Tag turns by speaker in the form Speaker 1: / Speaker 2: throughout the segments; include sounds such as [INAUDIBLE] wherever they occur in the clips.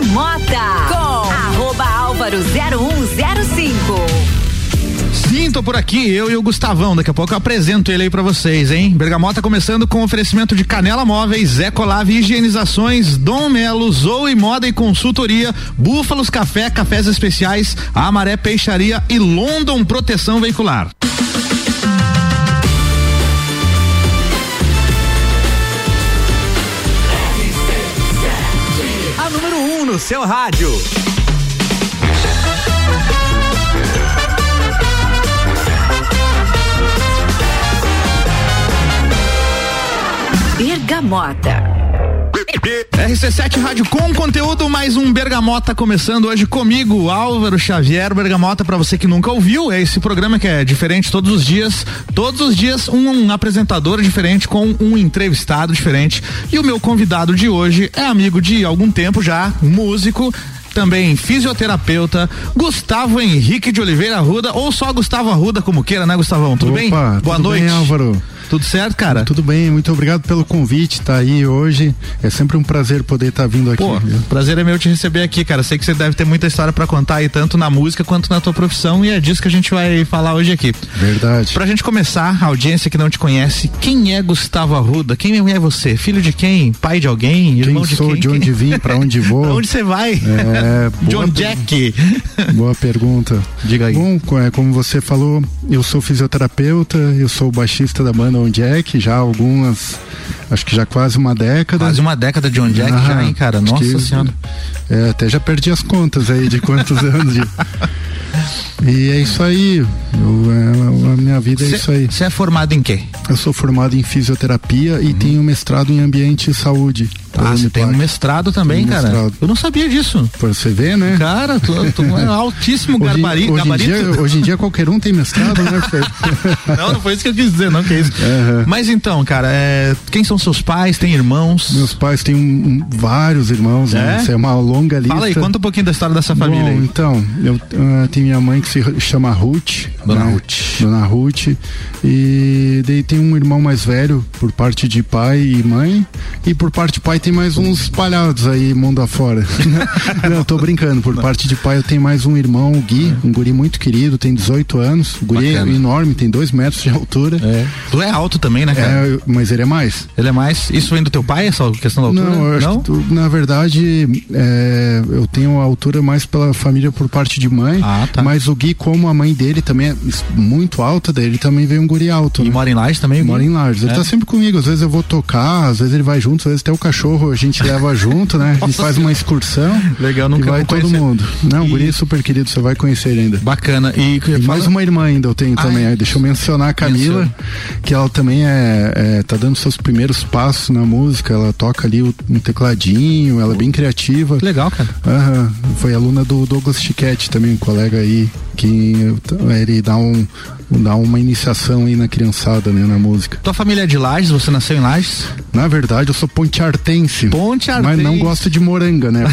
Speaker 1: Bergamota com arroba álvaro 0105.
Speaker 2: Sim, tô por aqui, eu e o Gustavão. Daqui a pouco eu apresento ele aí pra vocês, hein? Bergamota começando com oferecimento de Canela Móveis, Ecolave Higienizações, Dom Melo, Zoe Moda e Consultoria, Búfalos Café, Cafés Especiais, Amaré Peixaria e London Proteção Veicular.
Speaker 3: Seu rádio.
Speaker 1: Bergamota.
Speaker 2: RC7 Rádio com conteúdo, mais um Bergamota começando hoje comigo, Álvaro Xavier Bergamota, para você que nunca ouviu, é esse programa que é diferente todos os dias, todos os dias um, um apresentador diferente com um entrevistado diferente. E o meu convidado de hoje é amigo de algum tempo já, músico, também fisioterapeuta, Gustavo Henrique de Oliveira Arruda, ou só Gustavo Arruda, como queira, né, Gustavão? Tudo
Speaker 4: Opa,
Speaker 2: bem?
Speaker 4: Boa tudo
Speaker 2: noite.
Speaker 4: Bem, Álvaro.
Speaker 2: Tudo certo, cara?
Speaker 4: Tudo bem, muito obrigado pelo convite, tá aí hoje. É sempre um prazer poder estar tá vindo aqui.
Speaker 2: Pô, viu? prazer é meu te receber aqui, cara. Sei que você deve ter muita história para contar aí, tanto na música quanto na tua profissão, e é disso que a gente vai falar hoje aqui.
Speaker 4: Verdade.
Speaker 2: Pra gente começar, a audiência que não te conhece, quem é Gustavo Arruda? Quem é você? Filho de quem? Pai de alguém?
Speaker 4: Quem
Speaker 2: Irmão de
Speaker 4: sou,
Speaker 2: quem?
Speaker 4: de onde vim, pra onde [LAUGHS] vou?
Speaker 2: pra onde você vai?
Speaker 4: É,
Speaker 2: John [LAUGHS] Jack.
Speaker 4: Boa pergunta.
Speaker 2: Diga aí.
Speaker 4: Bom, é, como você falou, eu sou fisioterapeuta, eu sou o baixista da banda On Jack, já algumas, acho que já quase uma década.
Speaker 2: Quase uma década de On Jack
Speaker 4: ah,
Speaker 2: já, hein, cara? Nossa
Speaker 4: que,
Speaker 2: senhora.
Speaker 4: É, até já perdi as contas aí de quantos [LAUGHS] anos de... E é isso aí. Eu, é, a minha vida
Speaker 2: cê,
Speaker 4: é isso aí.
Speaker 2: Você é formado em quê?
Speaker 4: Eu sou formado em fisioterapia uhum. e tenho mestrado em ambiente e saúde.
Speaker 2: Ah, você tem um mestrado também, cara? Mestrado. Eu não sabia disso.
Speaker 4: Pra você ver, né?
Speaker 2: Cara, tu, tu é [LAUGHS] altíssimo
Speaker 4: hoje,
Speaker 2: gabarito.
Speaker 4: Hoje em, dia, hoje em dia qualquer um tem mestrado, né? [LAUGHS]
Speaker 2: não, não foi isso que eu quis dizer, não, que é isso. Uhum. Mas então, cara, é, quem são seus pais? Tem irmãos?
Speaker 4: Meus pais têm um, um, vários irmãos, né? Isso é uma longa lista.
Speaker 2: Fala aí, conta um pouquinho da história dessa família
Speaker 4: Bom,
Speaker 2: aí.
Speaker 4: então, eu uh, tenho minha mãe que se chama Ruth.
Speaker 2: Dona
Speaker 4: né?
Speaker 2: Ruth.
Speaker 4: Dona Ruth. E daí tem um irmão mais velho, por parte de pai e mãe. E por parte de pai tem mais uns espalhados aí, mundo afora. [LAUGHS] Não, tô brincando. Por parte de pai eu tenho mais um irmão, o Gui, um guri muito querido, tem 18 anos. O guri
Speaker 2: Bacana.
Speaker 4: é enorme, tem dois metros de altura.
Speaker 2: É. Tu é alto também, né, cara?
Speaker 4: É, mas ele é mais.
Speaker 2: Ele é mais. Isso vem do teu pai, essa questão da altura?
Speaker 4: Não, eu acho que tu, na verdade, é, eu tenho a altura mais pela família por parte de mãe.
Speaker 2: Ah, tá.
Speaker 4: Mas o Gui, como a mãe dele também é muito alta, daí ele também veio um guri alto.
Speaker 2: E
Speaker 4: né?
Speaker 2: mora em Lages também?
Speaker 4: Mora em Lages. Ele
Speaker 2: É?
Speaker 4: tá sempre comigo. Às vezes eu vou tocar, às vezes ele vai junto, às vezes até o cachorro a gente leva junto, né? A gente faz uma excursão.
Speaker 2: Legal,
Speaker 4: e
Speaker 2: nunca
Speaker 4: vai
Speaker 2: vou
Speaker 4: todo
Speaker 2: conhecer.
Speaker 4: mundo. Não,
Speaker 2: E-
Speaker 4: guri super querido, você vai conhecer ainda.
Speaker 2: Bacana. E,
Speaker 4: E
Speaker 2: fala-
Speaker 4: mais uma irmã ainda eu tenho
Speaker 2: Ah,
Speaker 4: também.
Speaker 2: é?
Speaker 4: Deixa eu mencionar a Camila,
Speaker 2: Menciona.
Speaker 4: que ela também é, é, tá dando seus primeiros passos na música. Ela toca ali um tecladinho, ela é bem criativa.
Speaker 2: Legal, cara.
Speaker 4: Aham, foi aluna do Douglas Chiquete também, um colega aí, que ele dá um dá uma iniciação aí na criançada, né, na música.
Speaker 2: Tua família é de Lages? Você nasceu em Lages?
Speaker 4: Na verdade, eu sou ponteartense.
Speaker 2: Ponte
Speaker 4: Mas não gosto de moranga, né?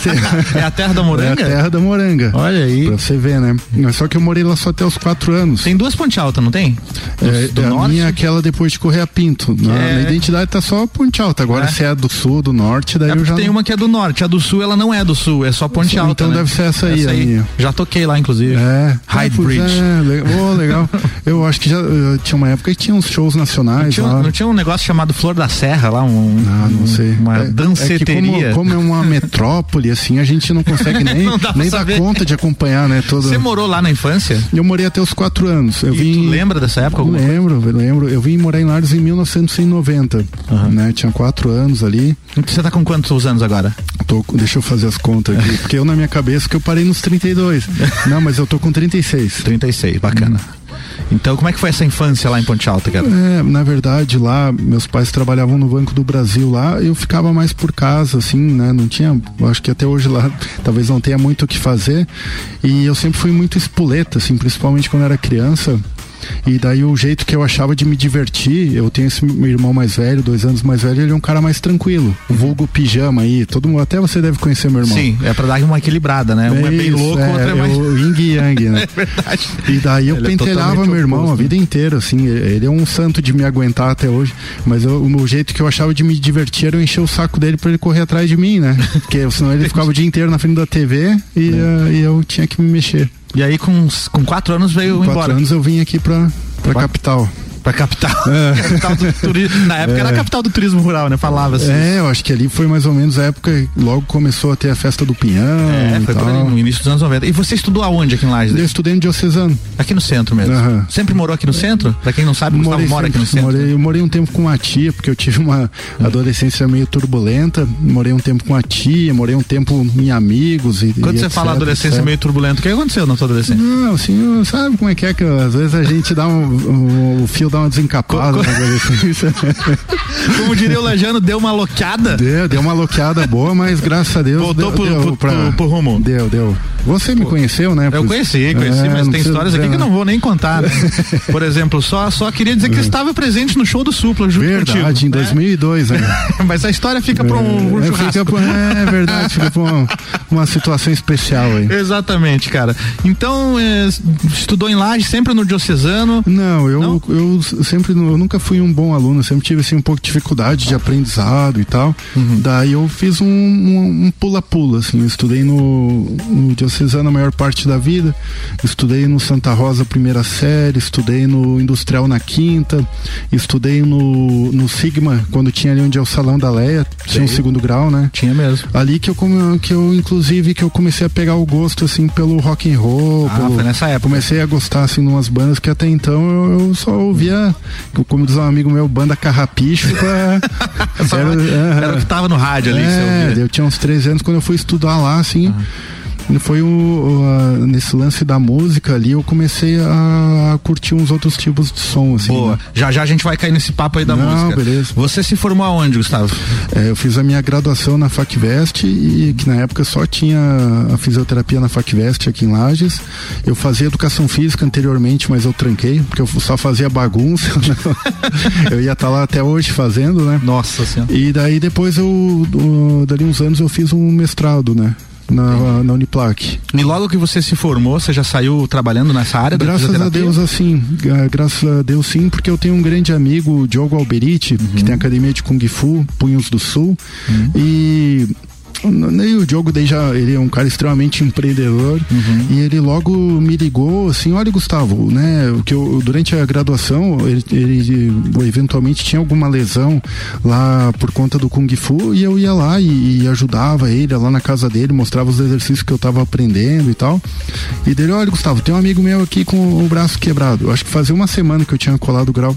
Speaker 4: Ser. [LAUGHS]
Speaker 2: É a terra da moranga?
Speaker 4: É a terra da moranga.
Speaker 2: Olha aí.
Speaker 4: Pra você ver, né? Só que eu morei lá só até os quatro anos.
Speaker 2: Tem duas ponte alta, não tem? Do,
Speaker 4: É,
Speaker 2: do
Speaker 4: a
Speaker 2: norte?
Speaker 4: minha é aquela depois de correr a Pinto. Na,
Speaker 2: É.
Speaker 4: na identidade tá só Ponte Alta. Agora
Speaker 2: É.
Speaker 4: se é do sul, do norte, daí
Speaker 2: É
Speaker 4: eu já.
Speaker 2: tem
Speaker 4: não-
Speaker 2: uma que é do norte, a do sul ela não é do sul, é só ponte
Speaker 4: Então
Speaker 2: alta. né?
Speaker 4: deve ser essa aí, a minha.
Speaker 2: Já toquei lá, inclusive.
Speaker 4: É.
Speaker 2: Hyde
Speaker 4: Ah,
Speaker 2: Bridge.
Speaker 4: É, oh, legal. [LAUGHS] eu acho que já eh, tinha uma época que tinha uns shows nacionais
Speaker 2: Tinha,
Speaker 4: lá.
Speaker 2: não tinha um negócio chamado Flor da Serra lá, um,
Speaker 4: Ah, não sei.
Speaker 2: uma
Speaker 4: É- É
Speaker 2: danceteria.
Speaker 4: que como, como é uma [LAUGHS] metrópole, assim, a gente não consegue [LAUGHS] nem,
Speaker 2: Não dá
Speaker 4: nem dar conta de acompanhar, né? Todo...
Speaker 2: Você morou lá na infância?
Speaker 4: Eu morei até os quatro anos. Eu
Speaker 2: e
Speaker 4: vim.
Speaker 2: tu lembra dessa época?
Speaker 4: Eu lembro, eu lembro. Eu vim morar em Lares em 1990, né? Tinha quatro anos ali.
Speaker 2: Você tá com quantos anos agora?
Speaker 4: Tô, deixa eu fazer as contas aqui, porque eu na minha cabeça que eu parei nos 32. Não, mas eu tô com 36.
Speaker 2: 36, bacana. Então, como é que foi essa infância lá em Ponte Alta, cara?
Speaker 4: É, na verdade, lá, meus pais trabalhavam no Banco do Brasil lá, eu ficava mais por casa, assim, né? Não tinha, acho que até hoje lá [LAUGHS] talvez não tenha muito o que fazer. E eu sempre fui muito espoleta, assim, principalmente quando era criança. E daí o jeito que eu achava de me divertir, eu tenho esse meu irmão mais velho, dois anos mais velho, ele é um cara mais tranquilo. O vulgo pijama aí, todo mundo, até você deve conhecer meu irmão.
Speaker 2: Sim, é pra dar uma equilibrada, né? Um é, bem louco, o outro é mais.
Speaker 4: o yin e yang, né? [LAUGHS]
Speaker 2: É verdade.
Speaker 4: E daí eu
Speaker 2: Ele é
Speaker 4: pentelhava
Speaker 2: totalmente
Speaker 4: meu irmão a
Speaker 2: oposto, né?
Speaker 4: vida inteira, assim. Ele é um santo de me aguentar até hoje. Mas eu- o jeito que eu achava de me divertir era eu encher o saco dele pra ele correr atrás de mim, né? [LAUGHS] Porque senão ele ficava o dia inteiro na frente da TV e,
Speaker 2: É.
Speaker 4: eh, e eu tinha que me mexer.
Speaker 2: E aí, com, com quatro anos, veio
Speaker 4: Com quatro
Speaker 2: embora.
Speaker 4: anos eu vim aqui pra, pra
Speaker 2: Quatro-
Speaker 4: capital.
Speaker 2: Pra capital. [LAUGHS] capital do turismo. Na época era a capital do turismo rural, né? Falava assim.
Speaker 4: É, eu acho que ali foi mais ou menos a época, logo começou a ter a festa do Pinhão.
Speaker 2: É, foi
Speaker 4: tal.
Speaker 2: ali, no início dos anos 90. E você estudou aonde aqui em Lages?
Speaker 4: Eu estudei no Diocesano.
Speaker 2: Aqui no centro mesmo.
Speaker 4: Aham.
Speaker 2: Sempre morou aqui no centro? Pra quem não sabe, Gustavo mora aqui no
Speaker 4: sempre-
Speaker 2: centro.
Speaker 4: morei, eu morei um tempo com a tia, porque eu tive uma adolescência meio turbulenta. Morei um tempo com a tia, morei um tempo em amigos. E,
Speaker 2: Quando
Speaker 4: e
Speaker 2: você
Speaker 4: etc,
Speaker 2: fala adolescência
Speaker 4: etc.
Speaker 2: meio turbulenta, o que aconteceu na sua adolescência?
Speaker 4: Não, assim, sabe como é que é que às vezes a gente dá um, um- o fio dá uma desencapada
Speaker 2: Co- co-
Speaker 4: na adolescência. [LAUGHS]
Speaker 2: Como diria o Lajano, deu uma loqueada?
Speaker 4: Deu, deu uma loqueada boa, mas graças a Deus.
Speaker 2: Voltou
Speaker 4: deu,
Speaker 2: pro-
Speaker 4: deu
Speaker 2: pro-
Speaker 4: pra-
Speaker 2: pro- pro rumo.
Speaker 4: Deu, deu. Você me conheceu, né?
Speaker 2: Eu conheci, conheci,
Speaker 4: É,
Speaker 2: mas tem histórias aqui que eu não vou nem contar, né? [LAUGHS] Por exemplo, só, só queria dizer que estava presente no show do Supla, junto
Speaker 4: Verdade,
Speaker 2: contigo.
Speaker 4: em
Speaker 2: né?
Speaker 4: 2002, né? [LAUGHS]
Speaker 2: Mas a história fica pra um, um
Speaker 4: É,
Speaker 2: churrasco.
Speaker 4: pra- é verdade, fica pra uma, uma situação especial aí.
Speaker 2: Exatamente, cara. Então, é, estudou em Laje, sempre no Diocesano.
Speaker 4: Não, eu,
Speaker 2: Não?
Speaker 4: eu sempre eu nunca fui um bom aluno, sempre tive assim um pouco de dificuldade de aprendizado e tal.
Speaker 2: Uhum.
Speaker 4: Daí eu fiz um um um pula-pula, assim, eu estudei no, no Diocesano a maior parte da vida, estudei no Santa Rosa primeira série, estudei no Industrial na quinta, estudei no, no Sigma, quando tinha ali onde é o Salão da Leia, tinha um
Speaker 2: Sei.
Speaker 4: segundo grau, né?
Speaker 2: Tinha mesmo.
Speaker 4: Ali que eu, que eu, inclusive, que eu comecei a pegar o gosto, assim, pelo rock and roll.
Speaker 2: Ah,
Speaker 4: pelo-
Speaker 2: foi nessa época.
Speaker 4: Comecei a gostar, assim, de umas bandas que até então eu, eu só ouvia, como diz um amigo meu, banda carrapicho pra... [LAUGHS] Era-
Speaker 2: era,
Speaker 4: aham.
Speaker 2: o que tava no rádio ali.
Speaker 4: É,
Speaker 2: ouvia.
Speaker 4: eu tinha uns 13 anos quando eu fui estudar lá, assim. Foi o, o, a- nesse lance da música ali, eu comecei a, a curtir uns outros tipos de som, assim.
Speaker 2: Boa.
Speaker 4: né?
Speaker 2: Já já a gente vai cair nesse papo aí da
Speaker 4: Não,
Speaker 2: música.
Speaker 4: beleza.
Speaker 2: Você se formou aonde, Gustavo?
Speaker 4: É, eu fiz a minha graduação na FacVest e que na época só tinha a fisioterapia na FacVest aqui em Lages. Eu fazia educação física anteriormente, mas eu tranquei, porque eu só fazia bagunça. [LAUGHS] eu ia estar lá até hoje fazendo, né?
Speaker 2: Nossa senhora.
Speaker 4: E daí depois eu, dali uns anos eu fiz um mestrado, né? Na, na Uniplac.
Speaker 2: E logo que você se formou, você já saiu trabalhando nessa área da
Speaker 4: Graças a? Deus, assim, graças a Deus sim, porque eu tenho um grande amigo, Diogo Alberiti,
Speaker 2: Uhum.
Speaker 4: que tem academia de Kung Fu, Punhos do Sul, e e o Diogo daí já, ele é um cara extremamente empreendedor
Speaker 2: Uhum.
Speaker 4: e ele logo me ligou assim, olha Gustavo, né, o que eu, durante a graduação ele, ele eventualmente tinha alguma lesão lá por conta do Kung Fu e eu ia lá e, e ajudava ele lá na casa dele, mostrava os exercícios que eu tava aprendendo e tal. E dele, olha Gustavo, tem um amigo meu aqui com o braço quebrado. Eu acho que fazia uma semana que eu tinha colado o grau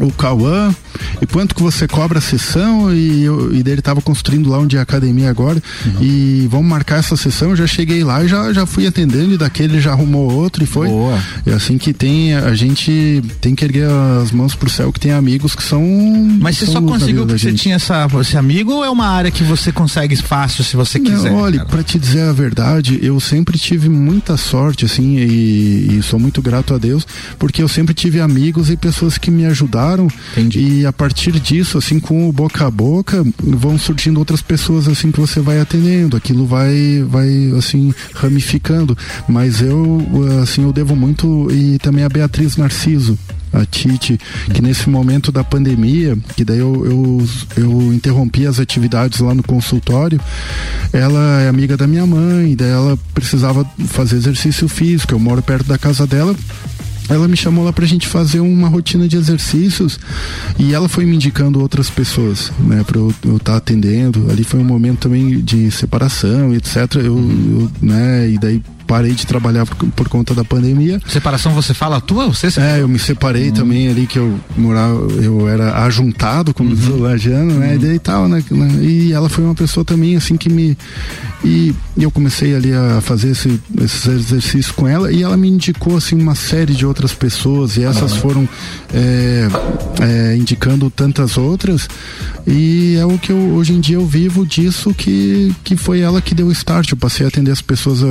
Speaker 4: o Cauã, e quanto que você cobra a sessão, e, eu, e dele tava construindo lá onde é a academia agora, e vamos marcar essa sessão, eu já cheguei lá e já, já fui atendendo, e daquele já arrumou outro e foi.
Speaker 2: Boa.
Speaker 4: É assim que tem, a gente tem que erguer as mãos pro céu, que tem amigos que são.
Speaker 2: Mas você
Speaker 4: são
Speaker 2: só conseguiu porque você tinha essa, esse amigo ou é uma área que você consegue fácil se você quiser?
Speaker 4: Não, olha, pra te dizer a verdade, eu sempre tive muita sorte, assim, e, e sou muito grato a Deus, porque eu sempre tive amigos e pessoas que me ajudaram.
Speaker 2: Entendi.
Speaker 4: E a partir disso, assim, com o boca a boca, vão surgindo outras pessoas, assim, que você vai atendendo. Aquilo vai, vai, assim, ramificando. Mas eu, assim, eu devo muito, e também a Beatriz Narciso a Tite, que nesse momento da pandemia, que daí eu, eu, eu interrompi as atividades lá no consultório, ela é amiga da minha mãe, daí ela precisava fazer exercício físico, eu moro perto da casa dela, ela me chamou lá pra gente fazer uma rotina de exercícios e ela foi me indicando outras pessoas, né, pra eu estar atendendo. Ali foi um momento também de separação, etc. Eu, eu, né, e daí parei de trabalhar por, por conta da pandemia.
Speaker 2: Separação você fala a tua? Você se-
Speaker 4: É, eu me separei também ali que eu morava, eu era ajuntado, como diz o Lajano, né? E daí tal, né? E ela foi uma pessoa também assim que me. E eu comecei ali a fazer esse, esses exercícios com ela e ela me indicou assim uma série de outras pessoas e essas foram é, é, indicando tantas outras e é o que eu hoje em dia eu vivo disso que, que foi ela que deu o start. Eu passei a atender as pessoas a,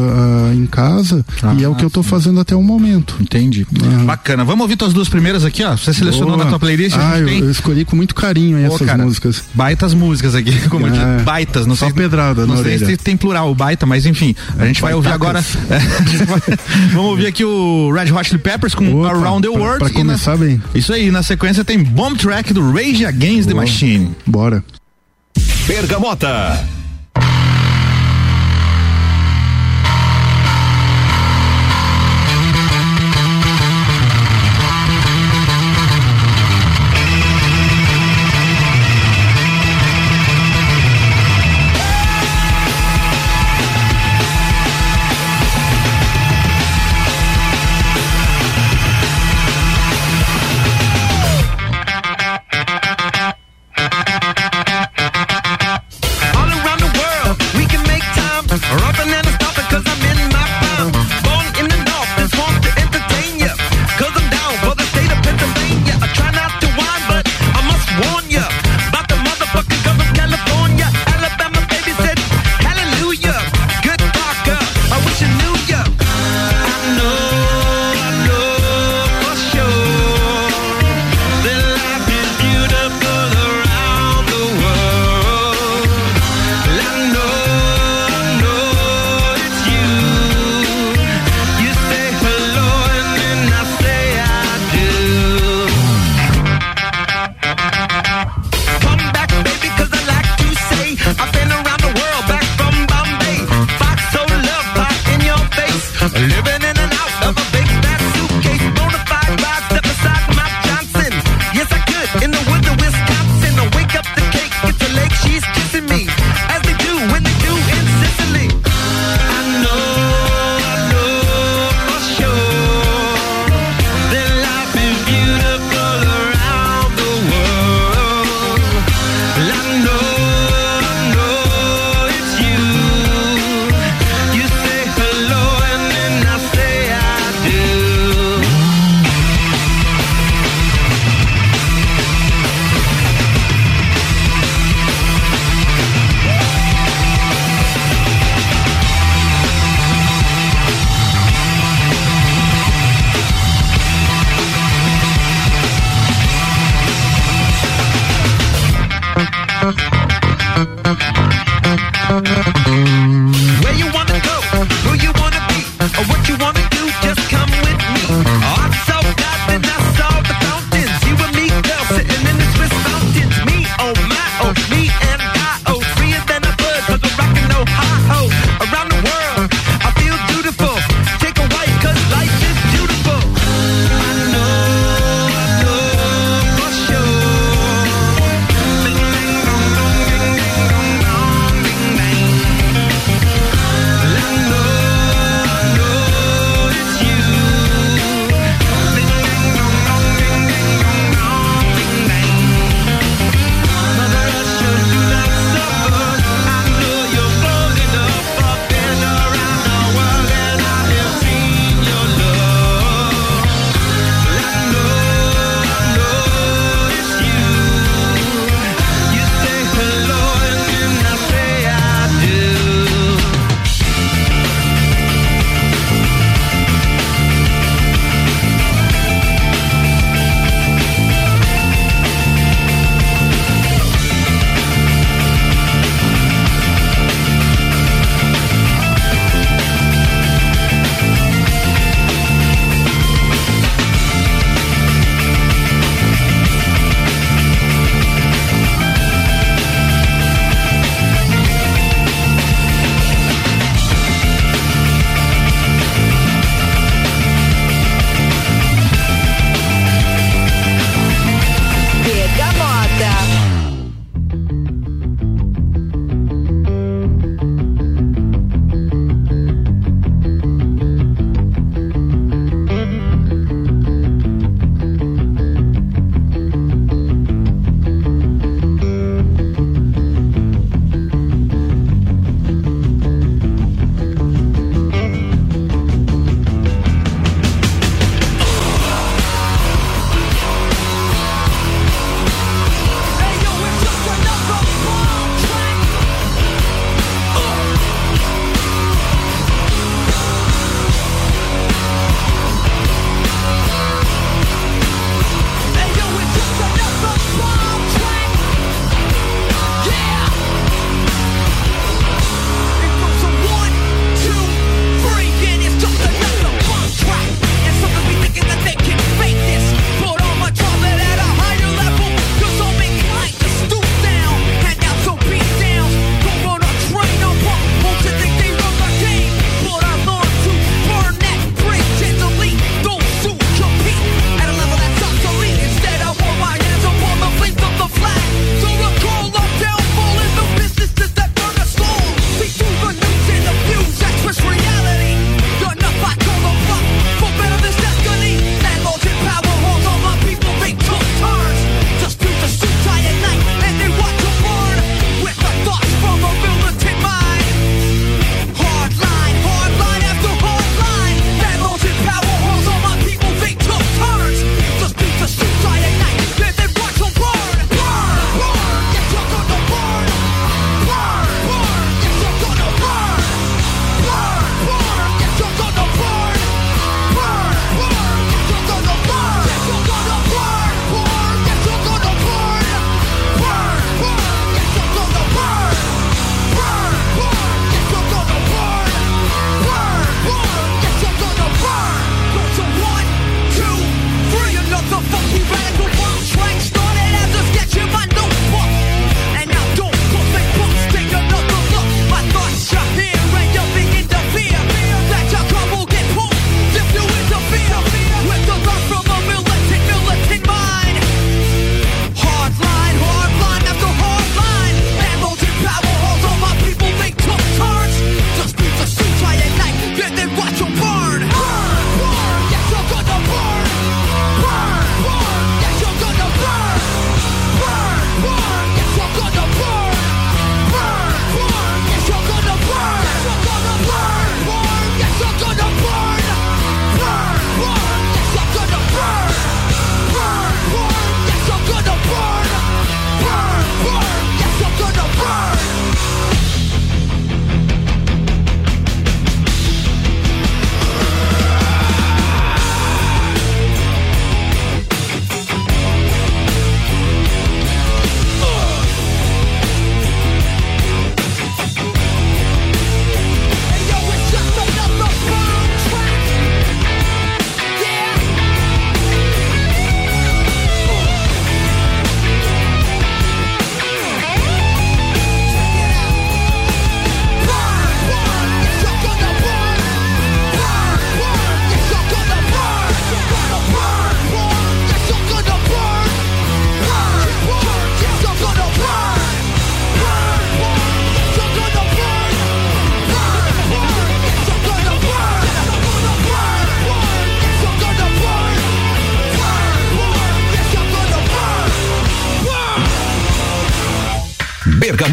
Speaker 4: a em casa
Speaker 2: ah,
Speaker 4: e é o que eu estou
Speaker 2: ah,
Speaker 4: fazendo até o momento.
Speaker 2: Entendi.
Speaker 4: Ah.
Speaker 2: Bacana. Vamos ouvir tuas duas primeiras aqui, ó. Você selecionou
Speaker 4: Boa.
Speaker 2: na tua playlist?
Speaker 4: Ah, eu, eu, escolhi com muito carinho
Speaker 2: Boa,
Speaker 4: essas
Speaker 2: cara,
Speaker 4: músicas.
Speaker 2: Baitas músicas aqui, [LAUGHS] como
Speaker 4: é.
Speaker 2: eu. Baitas, não
Speaker 4: Só
Speaker 2: sei.
Speaker 4: pedrada,
Speaker 2: Não sei se tem plural, baita, mas enfim. A gente vai ouvir agora. [LAUGHS] Vamos ouvir aqui o Red Hot Chili Peppers com
Speaker 4: Opa,
Speaker 2: Around the World.
Speaker 4: Pra,
Speaker 2: pra
Speaker 4: começar na, bem.
Speaker 2: Isso aí, na sequência tem Bomb Track do Rage Against
Speaker 4: Boa.
Speaker 2: the Machine.
Speaker 4: Bora.
Speaker 3: Bergamota.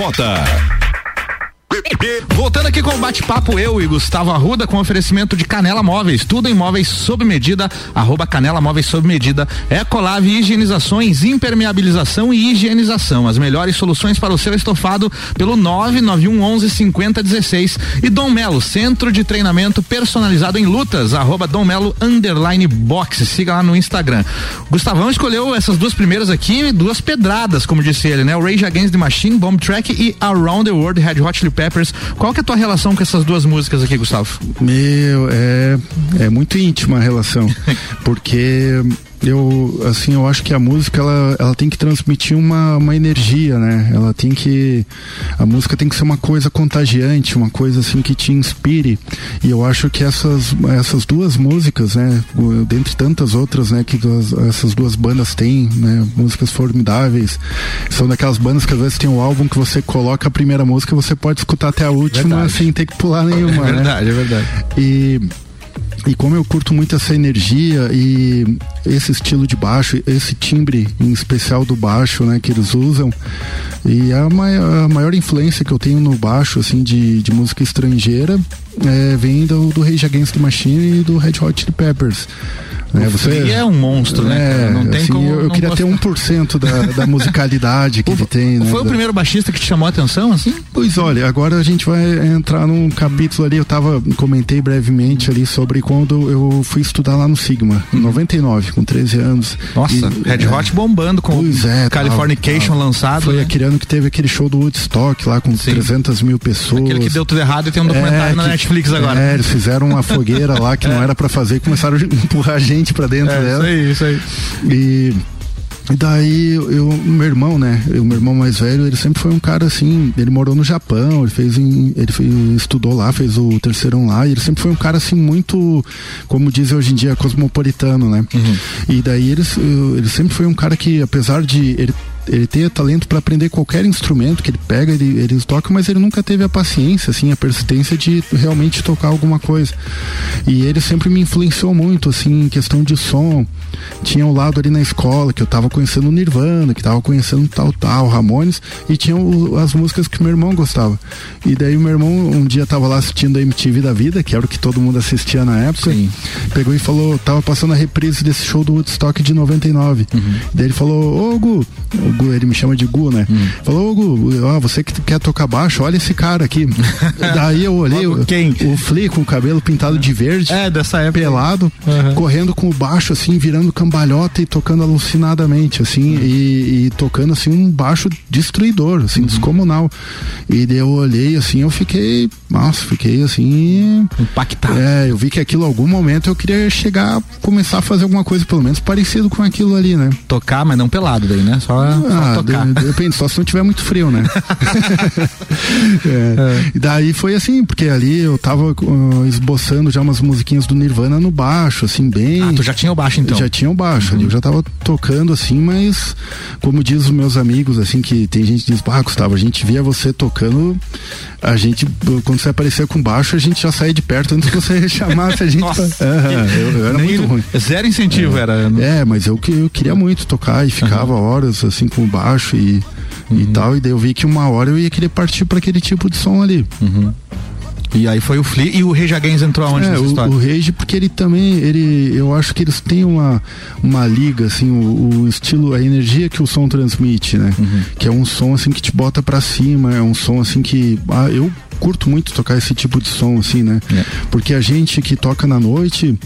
Speaker 3: Bergamota.
Speaker 2: Voltando aqui com o bate-papo, eu e Gustavo Arruda com oferecimento de Canela Móveis, tudo em móveis sob medida, arroba Canela Móveis sob medida, Ecolave Higienizações, impermeabilização e higienização, as melhores soluções para o seu estofado pelo 991 11 50 16 e Dom Melo, centro de treinamento personalizado em lutas, arroba Dom Melo underline box, siga lá no Instagram. Gustavão escolheu essas duas primeiras aqui, duas pedradas, como disse ele, né? O Rage Against the Machine, Bomb Track e Around the World, Red Hot Chili Peppers. Qual que é a tua relação com essas duas músicas aqui, Gustavo?
Speaker 4: Meu, é, é muito íntima a relação. [LAUGHS] Porque eu, assim, eu acho que a música ela, ela tem que transmitir uma, uma energia, né? Ela tem que. A música tem que ser uma coisa contagiante, uma coisa assim que te inspire. E eu acho que essas, essas duas músicas, né? Dentre tantas outras, né? Que duas- essas duas bandas têm, né? Músicas formidáveis. São daquelas bandas que às vezes tem um álbum que você coloca a primeira música e você pode escutar até a última
Speaker 2: Verdade.
Speaker 4: sem ter que pular nenhuma, né? [LAUGHS]
Speaker 2: é verdade.
Speaker 4: E, e como eu curto muito essa energia e esse estilo de baixo, esse timbre em especial do baixo, né, que eles usam, e a maior, a maior influência que eu tenho no baixo, assim, de, de música estrangeira, é, vem do, do Rage Against the Machine e do Red Hot Chili Peppers. Né,
Speaker 2: O Flea é um monstro, né,
Speaker 4: É?
Speaker 2: Não tem
Speaker 4: assim,
Speaker 2: como
Speaker 4: eu, eu queria ter
Speaker 2: gostar.
Speaker 4: 1% da, da musicalidade que ele tem, né?
Speaker 2: Foi o primeiro baixista que te chamou a atenção, assim?
Speaker 4: Pois olha, agora a gente vai entrar num capítulo ali, eu tava, comentei brevemente ali sobre quando eu fui estudar lá no Sigma, em 99, com 13 anos.
Speaker 2: Uhum. Nossa,
Speaker 4: E,
Speaker 2: Red
Speaker 4: é,
Speaker 2: Hot bombando com
Speaker 4: Pois é,
Speaker 2: Californication
Speaker 4: tal, tal.
Speaker 2: lançado.
Speaker 4: Foi
Speaker 2: né?
Speaker 4: aquele ano que teve aquele show do Woodstock lá com
Speaker 2: Sim.
Speaker 4: 300 mil pessoas.
Speaker 2: Aquele que deu tudo errado e tem um documentário na
Speaker 4: que-
Speaker 2: Netflix agora.
Speaker 4: É, eles fizeram uma fogueira lá que [LAUGHS] não era pra fazer e começaram a [LAUGHS] empurrar gente pra dentro
Speaker 2: É,
Speaker 4: dela.
Speaker 2: isso aí, isso aí.
Speaker 4: E e daí eu, meu irmão, né? O meu irmão mais velho, ele sempre foi um cara assim, ele morou no Japão, ele fez em, ele fez, estudou lá, fez o terceirão lá, e ele sempre foi um cara assim muito, como dizem hoje em dia, cosmopolitano, né? E daí ele, ele sempre foi um cara que, apesar de ele ele tem talento para aprender qualquer instrumento que ele pega, ele, ele toca, mas ele nunca teve a paciência, assim, a persistência de realmente tocar alguma coisa. E ele sempre me influenciou muito, assim, em questão de som. Tinha um lado ali na escola que eu tava conhecendo o Nirvana, que tava conhecendo tal, tal, Ramones, e tinha o- as músicas que meu irmão gostava. E daí o meu irmão um dia tava lá assistindo a MTV da vida, que era o que todo mundo assistia na época.
Speaker 2: Sim.
Speaker 4: Pegou e falou, tava passando a reprise desse show do Woodstock de 99. Daí ele falou, ô Gu, o Gu, ele me chama de Gu, né? Falou, ô Gu, ó, você que quer tocar baixo, olha esse cara aqui. [LAUGHS] Daí eu olhei o,
Speaker 2: quem?
Speaker 4: o Flea com o cabelo pintado de verde.
Speaker 2: É, dessa época.
Speaker 4: Pelado,
Speaker 2: Uhum.
Speaker 4: correndo com o baixo, assim, virando cambalhota e tocando alucinadamente, assim, e, e tocando, assim, um baixo destruidor, assim, descomunal. E daí eu olhei, assim, eu fiquei, nossa, fiquei, assim,
Speaker 2: Impactado.
Speaker 4: é, eu vi que aquilo, em algum momento, eu queria chegar, começar a fazer alguma coisa, pelo menos parecido com aquilo ali, né?
Speaker 2: Tocar, mas não pelado daí, né? Só,
Speaker 4: Ah,
Speaker 2: tocar.
Speaker 4: de, depende, só se não tiver muito frio, né? [LAUGHS] É. E daí foi assim, porque ali eu tava uh, esboçando já umas musiquinhas do Nirvana no baixo, assim, bem.
Speaker 2: Ah, tu já tinha o baixo então?
Speaker 4: Já tinha o baixo, ali eu já tava tocando assim, mas como diz os meus amigos, assim, que tem gente que diz, ah, Gustavo, a gente via você tocando, a gente, quando você aparecia com baixo, a gente já saía de perto antes que você [LAUGHS] chamasse a gente.
Speaker 2: Nossa,
Speaker 4: pra- Aham, eu, eu era muito ruim.
Speaker 2: Zero incentivo era.
Speaker 4: É, mas eu, eu queria muito tocar e ficava horas assim com o baixo e, e
Speaker 2: Uhum.
Speaker 4: tal, e daí eu vi que uma hora eu ia querer partir para aquele tipo de som ali.
Speaker 2: E aí foi o Flea e o Rage Against entrou aonde
Speaker 4: É,
Speaker 2: nessa
Speaker 4: o,
Speaker 2: história?
Speaker 4: o Rage, porque ele também, ele, eu acho que eles têm uma, uma liga, assim, o, o estilo, a energia que o som transmite, né?
Speaker 2: Uhum.
Speaker 4: Que é um som, assim, que te bota pra cima, é um som, assim, que, ah, eu curto muito tocar esse tipo de som, assim, né?
Speaker 2: É.
Speaker 4: Porque a gente que toca na noite,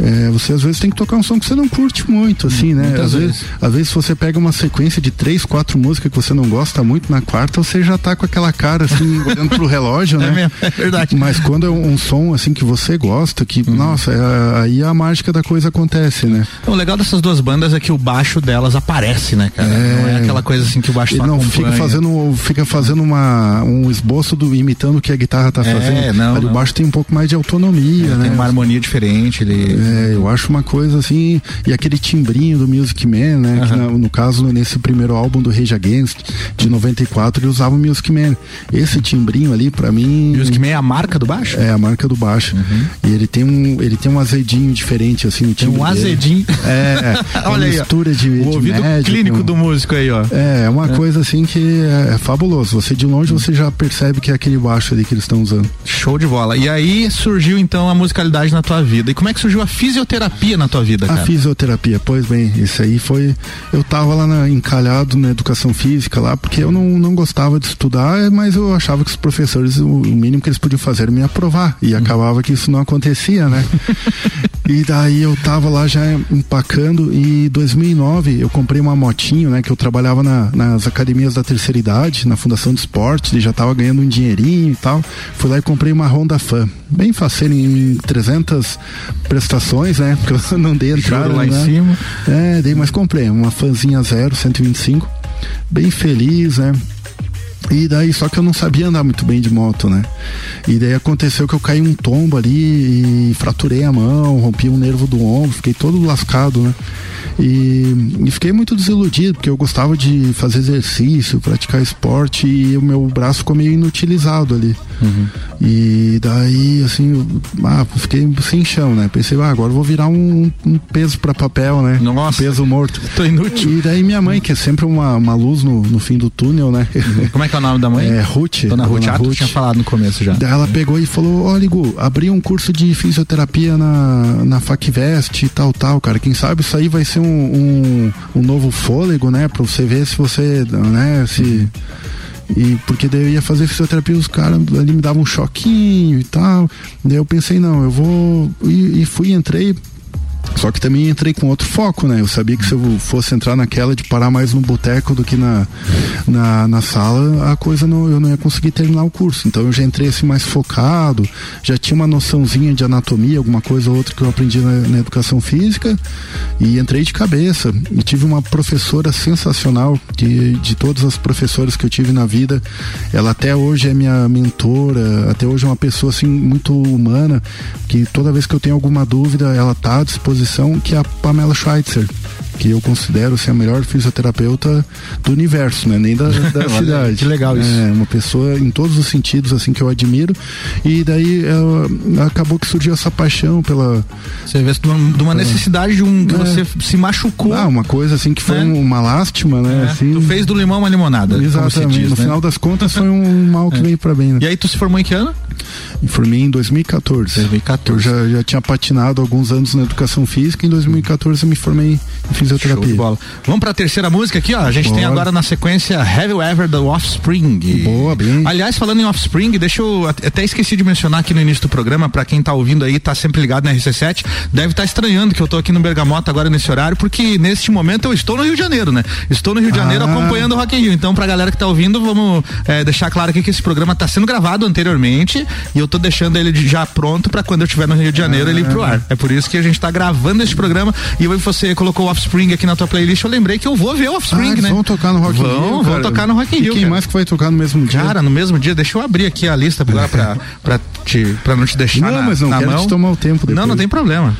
Speaker 4: é, você às vezes tem que tocar um som que você não curte muito, assim, né?
Speaker 2: Muitas
Speaker 4: Às vezes,
Speaker 2: vezes.
Speaker 4: às vezes você pega uma sequência de três, quatro músicas que você não gosta muito, na quarta você já tá com aquela cara, assim, [LAUGHS] olhando pro relógio, né?
Speaker 2: É mesmo, é verdade.
Speaker 4: Mas quando é um som assim que você gosta, que,
Speaker 2: Uhum.
Speaker 4: nossa, é- aí a mágica da coisa acontece, né?
Speaker 2: O legal dessas duas bandas é que o baixo delas aparece, né, cara?
Speaker 4: É.
Speaker 2: Não é aquela coisa assim que o baixo só
Speaker 4: não
Speaker 2: acompanha.
Speaker 4: fica fazendo, fica fazendo uma, um esboço do imitando que a guitarra tá
Speaker 2: É,
Speaker 4: fazendo.
Speaker 2: não,
Speaker 4: Ali
Speaker 2: não.
Speaker 4: o baixo tem um pouco mais de autonomia, né?
Speaker 2: Tem uma harmonia diferente, ele.
Speaker 4: É, eu acho uma coisa assim, e aquele timbrinho do Music Man, né? Que na- no caso, nesse primeiro álbum do Rage Against, de 94, ele usava o Music Man. Esse timbrinho ali, pra mim.
Speaker 2: Music Man é a marca do baixo?
Speaker 4: É a marca do baixo. E ele tem um, ele tem um azedinho diferente, assim, no
Speaker 2: Tem
Speaker 4: timbre
Speaker 2: um
Speaker 4: dele.
Speaker 2: azedinho. [LAUGHS]
Speaker 4: É, é. [LAUGHS]
Speaker 2: Olha
Speaker 4: uma
Speaker 2: aí,
Speaker 4: mistura de,
Speaker 2: O
Speaker 4: de
Speaker 2: ouvido
Speaker 4: médio
Speaker 2: clínico do músico aí, ó.
Speaker 4: É, é uma coisa assim que é, é fabuloso. Você de longe você já percebe que é aquele baixo ali que eles estão usando.
Speaker 2: Show de bola. E aí surgiu então a musicalidade na tua vida. E como é que surgiu a fisioterapia na tua vida,
Speaker 4: A
Speaker 2: cara?
Speaker 4: fisioterapia, pois bem, isso aí foi. Eu tava lá na- encalhado na educação física lá, porque eu não, não gostava de estudar, mas eu achava que os professores, o, o mínimo que eles podiam fazer era me aprovar. E acabava que isso não acontecia, né? [LAUGHS] e daí eu tava lá já empacando e em 2009 eu comprei uma motinho, né? Que eu trabalhava na- nas academias da terceira idade, na Fundação de Esportes, e já tava ganhando um dinheirinho e tal. Fui lá e comprei uma Honda Fan. Bem faceiro, em 300 prestações, né? Porque eu não dei entrada.
Speaker 2: Juro lá em
Speaker 4: né?
Speaker 2: cima.
Speaker 4: É, dei, mas comprei uma fanzinha zero, 125. Bem feliz, né? E daí, só que eu não sabia andar muito bem de moto, né? E daí aconteceu que eu caí um tombo ali e fraturei a mão, rompi um nervo do ombro, fiquei todo lascado, né? E, e fiquei muito desiludido, porque eu gostava de fazer exercício, praticar esporte e o meu braço ficou meio inutilizado ali. E daí, assim, eu, ah, fiquei sem chão, né? Pensei, ah, agora eu vou virar um, um peso para papel, né?
Speaker 2: Nossa.
Speaker 4: Um peso morto. [LAUGHS]
Speaker 2: Tô inútil.
Speaker 4: E daí minha mãe, que é sempre uma, uma luz no, no fim do túnel, né?
Speaker 2: Como é que é o nome da mãe?
Speaker 4: É Ruth.
Speaker 2: Dona
Speaker 4: a
Speaker 2: Ruth. Ah, tu tinha falado no começo já.
Speaker 4: Ela pegou e falou, ó, Ligu, abri um curso de fisioterapia na, na Facvest e tal, tal, cara. Quem sabe isso aí vai ser um, um, um novo fôlego, né? Pra você ver se você, né, se... E porque daí eu ia fazer fisioterapia, os caras ali me davam um choquinho e tal. Daí eu pensei, não, eu vou. E, e fui, entrei. Só que também entrei com outro foco, né? Eu sabia que se eu fosse entrar naquela de parar mais no boteco do que na, na, na sala, a coisa não, eu não ia conseguir terminar o curso. Então eu já entrei assim mais focado, já tinha uma noçãozinha de anatomia, alguma coisa ou outra que eu aprendi na, na educação física e entrei de cabeça. E tive uma professora sensacional, de, de todas as professoras que eu tive na vida, ela até hoje é minha mentora, até hoje é uma pessoa assim muito humana, que toda vez que eu tenho alguma dúvida, ela tá à que é a Pamela Schweitzer, que eu considero assim, a melhor fisioterapeuta do universo, né? Nem da, [LAUGHS] da cidade.
Speaker 2: que legal isso.
Speaker 4: É, uma pessoa em todos os sentidos assim que eu admiro. E daí ela- acabou que surgiu essa paixão pela
Speaker 2: Você vê de uma, de uma necessidade de um que
Speaker 4: É.
Speaker 2: você se machucou.
Speaker 4: ah, uma coisa assim que foi
Speaker 2: É.
Speaker 4: um- uma lástima, né?
Speaker 2: É,
Speaker 4: Assim,
Speaker 2: Tu fez do limão uma limonada.
Speaker 4: Exatamente.
Speaker 2: diz,
Speaker 4: no
Speaker 2: né?
Speaker 4: final das contas foi um [LAUGHS] mal que veio pra bem, né?
Speaker 2: E aí tu se formou em que ano?
Speaker 4: E formei em 2014.
Speaker 2: 2014.
Speaker 4: Eu já, já tinha patinado alguns anos na educação física em 2014 eu me formei em
Speaker 2: Show de
Speaker 4: fisioterapia.
Speaker 2: bola. Vamos pra terceira música aqui, ó. A gente tem
Speaker 4: Bora.
Speaker 2: agora na sequência Have You Ever do Offspring.
Speaker 4: Boa, bem.
Speaker 2: Aliás, falando em Offspring, deixa eu at- até esqueci de mencionar aqui no início do programa, pra quem tá ouvindo aí, tá sempre ligado na RC7, deve estar estranhando que eu tô aqui no Bergamota agora nesse horário, porque neste momento eu estou no Rio de Janeiro, né? Estou no Rio de Janeiro
Speaker 4: Ah.
Speaker 2: acompanhando o Rock in Rio. Então, pra galera que tá ouvindo, vamos é, deixar claro aqui que esse programa tá sendo gravado anteriormente e eu tô deixando ele já pronto pra quando eu estiver no Rio de Janeiro ele ir pro ar. É por isso que a gente tá gravando esse programa e você colocou o Offspring aqui na tua playlist, eu lembrei que eu vou ver o
Speaker 4: Ah,
Speaker 2: Offspring,
Speaker 4: eles
Speaker 2: né?
Speaker 4: vão tocar no Rock in
Speaker 2: Vão,
Speaker 4: Rio,
Speaker 2: vão
Speaker 4: cara.
Speaker 2: tocar no Rock in
Speaker 4: E
Speaker 2: Rio,
Speaker 4: quem
Speaker 2: cara.
Speaker 4: mais que vai tocar no mesmo dia?
Speaker 2: Cara, no mesmo dia, deixa eu abrir aqui a lista agora pra, pra, te, pra não te deixar
Speaker 4: Não,
Speaker 2: na,
Speaker 4: mas não
Speaker 2: na
Speaker 4: quero
Speaker 2: mão.
Speaker 4: te tomar o tempo
Speaker 2: Não, não
Speaker 4: depois.
Speaker 2: tem problema.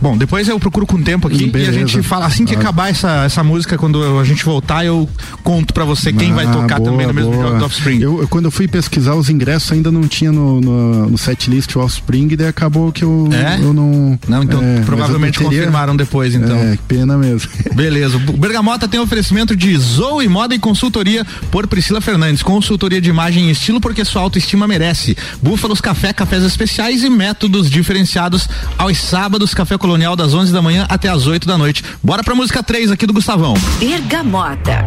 Speaker 2: Bom, depois eu procuro com tempo aqui
Speaker 4: Beleza.
Speaker 2: e a gente fala assim que
Speaker 4: Ah.
Speaker 2: acabar essa, essa música, quando a gente voltar, eu conto pra você quem vai
Speaker 4: Ah,
Speaker 2: tocar
Speaker 4: boa,
Speaker 2: também no mesmo
Speaker 4: boa.
Speaker 2: jogo do Offspring.
Speaker 4: Eu, eu- quando eu fui pesquisar os ingressos, ainda não tinha no, no, no setlist o Offspring, e daí acabou que eu,
Speaker 2: É?
Speaker 4: eu não.
Speaker 2: Não, então
Speaker 4: é,
Speaker 2: provavelmente
Speaker 4: teria-
Speaker 2: confirmaram depois, então.
Speaker 4: É, que pena mesmo. [LAUGHS]
Speaker 2: Beleza. O Bergamota tem oferecimento de Zoe Moda e Consultoria por Priscila Fernandes. Consultoria de imagem e estilo porque sua autoestima merece. Búfalos Café, cafés especiais e métodos diferenciados aos sábados, Café Colonial das 11 da manhã até as 8 da noite. Bora pra música 3 aqui do Gustavão.
Speaker 1: Bergamota.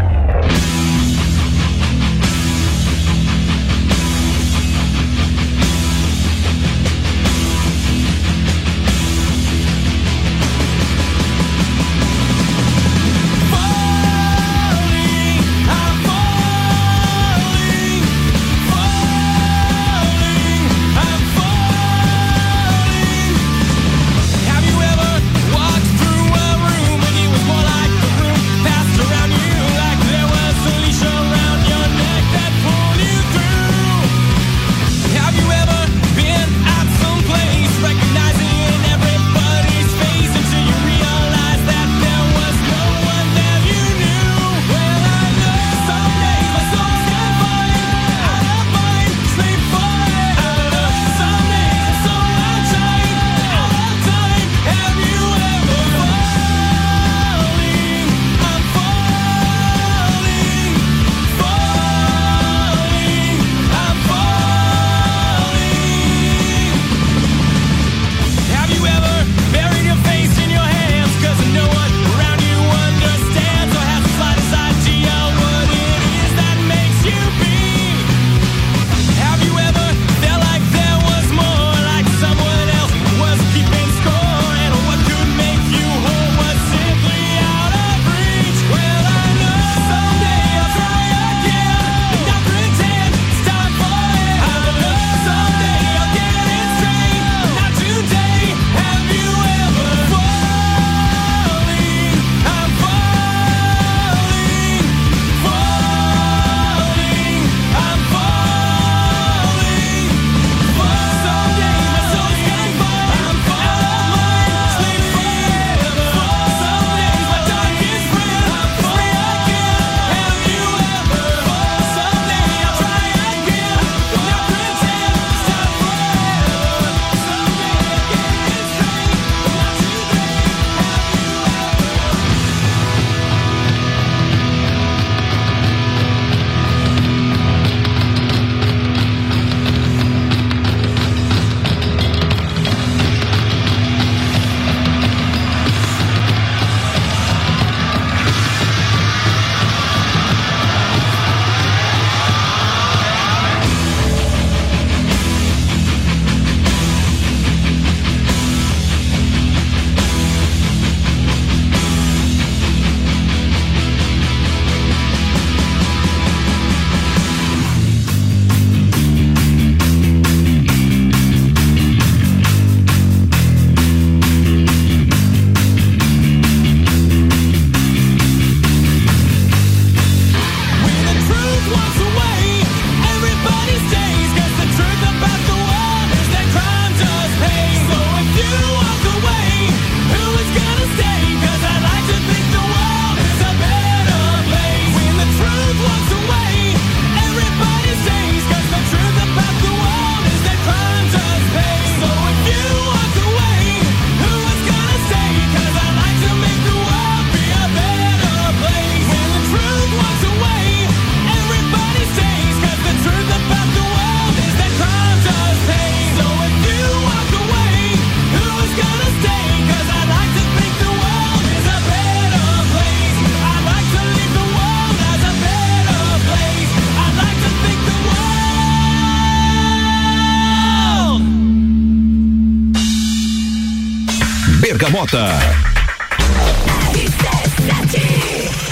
Speaker 5: Bergamota.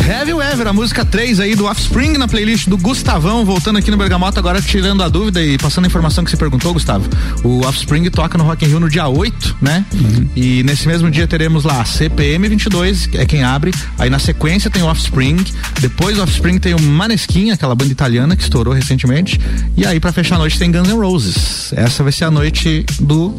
Speaker 2: Heavy Ever, a música 3 aí do Offspring na playlist do Gustavão, voltando aqui no Bergamota, agora tirando a dúvida e passando a informação que você perguntou, Gustavo. O Offspring toca no Rock in Rio no dia 8, né?
Speaker 4: Uhum.
Speaker 2: E nesse mesmo dia teremos lá CPM 22, que é quem abre. Aí na sequência tem o Offspring, depois o Offspring tem o Maneskin, aquela banda italiana que estourou recentemente. E aí para fechar a noite tem Guns N' Roses. Essa vai ser a noite do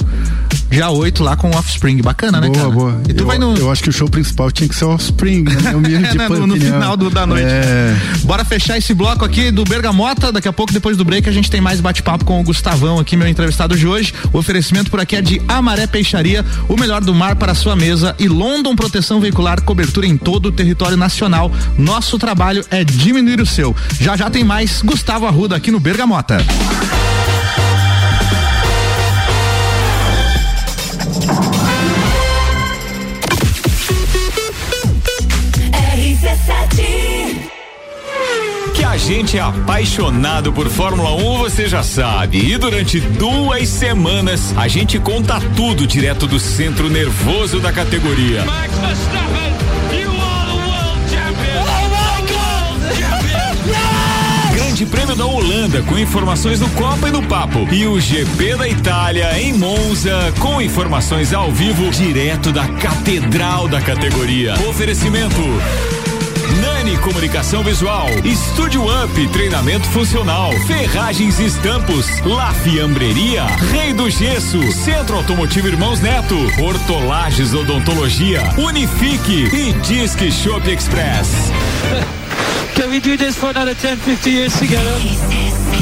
Speaker 2: dia 8 lá com o Offspring. Bacana, né,
Speaker 4: Boa,
Speaker 2: cara?
Speaker 4: boa.
Speaker 2: Tu
Speaker 4: eu,
Speaker 2: no
Speaker 4: eu acho que o show principal tinha que ser o Offspring, né? O minha [LAUGHS]
Speaker 2: É, né, no, no
Speaker 4: né?
Speaker 2: final do- da noite.
Speaker 4: É.
Speaker 2: Bora fechar esse bloco aqui do Bergamota. Daqui a pouco, depois do break, a gente tem mais bate-papo com o Gustavão aqui, meu entrevistado de hoje. O oferecimento por aqui é de Amaré Peixaria, o melhor do mar para a sua mesa e London Proteção Veicular, cobertura em todo o território nacional. Nosso trabalho é diminuir o seu. Já já tem mais Gustavo Arruda aqui no Bergamota.
Speaker 5: A gente é apaixonado por Fórmula 1, você já sabe. E durante duas semanas a gente conta tudo direto do centro nervoso da categoria.
Speaker 1: Max Verstappen, you are the world champion. Oh my God! [LAUGHS]
Speaker 5: Grande Prêmio da Holanda com informações do Copa e do Papo. E o GP da Itália em Monza com informações ao vivo direto da Catedral da categoria. Oferecimento. Nani Comunicação Visual, Estúdio Up, treinamento funcional, Ferragens e Estampos, La Fiambreria, Rei do Gesso, Centro Automotivo Irmãos Neto, Hortolagens Odontologia, Unifique e Disque Shop Express. [LAUGHS]
Speaker 1: Can we do this for another 10, 50 years together?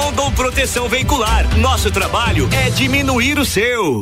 Speaker 6: Proteção Veicular. Nosso trabalho é diminuir o seu.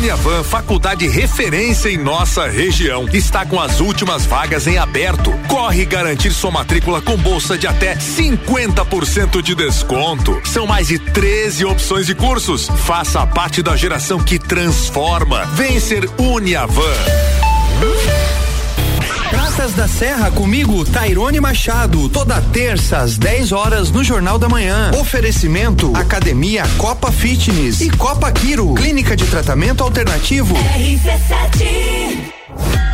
Speaker 7: Uniavan, faculdade referência em nossa região, está com as últimas vagas em aberto. Corre garantir sua matrícula com bolsa de até 50% de desconto. São mais de 13 opções de cursos. Faça parte da geração que transforma. Vem ser Uniavan.
Speaker 8: Praças da Serra comigo, Tairone Machado, toda terça às 10 horas no Jornal da Manhã. Oferecimento Academia Copa Fitness e Copa Quiro, Clínica de Tratamento Alternativo.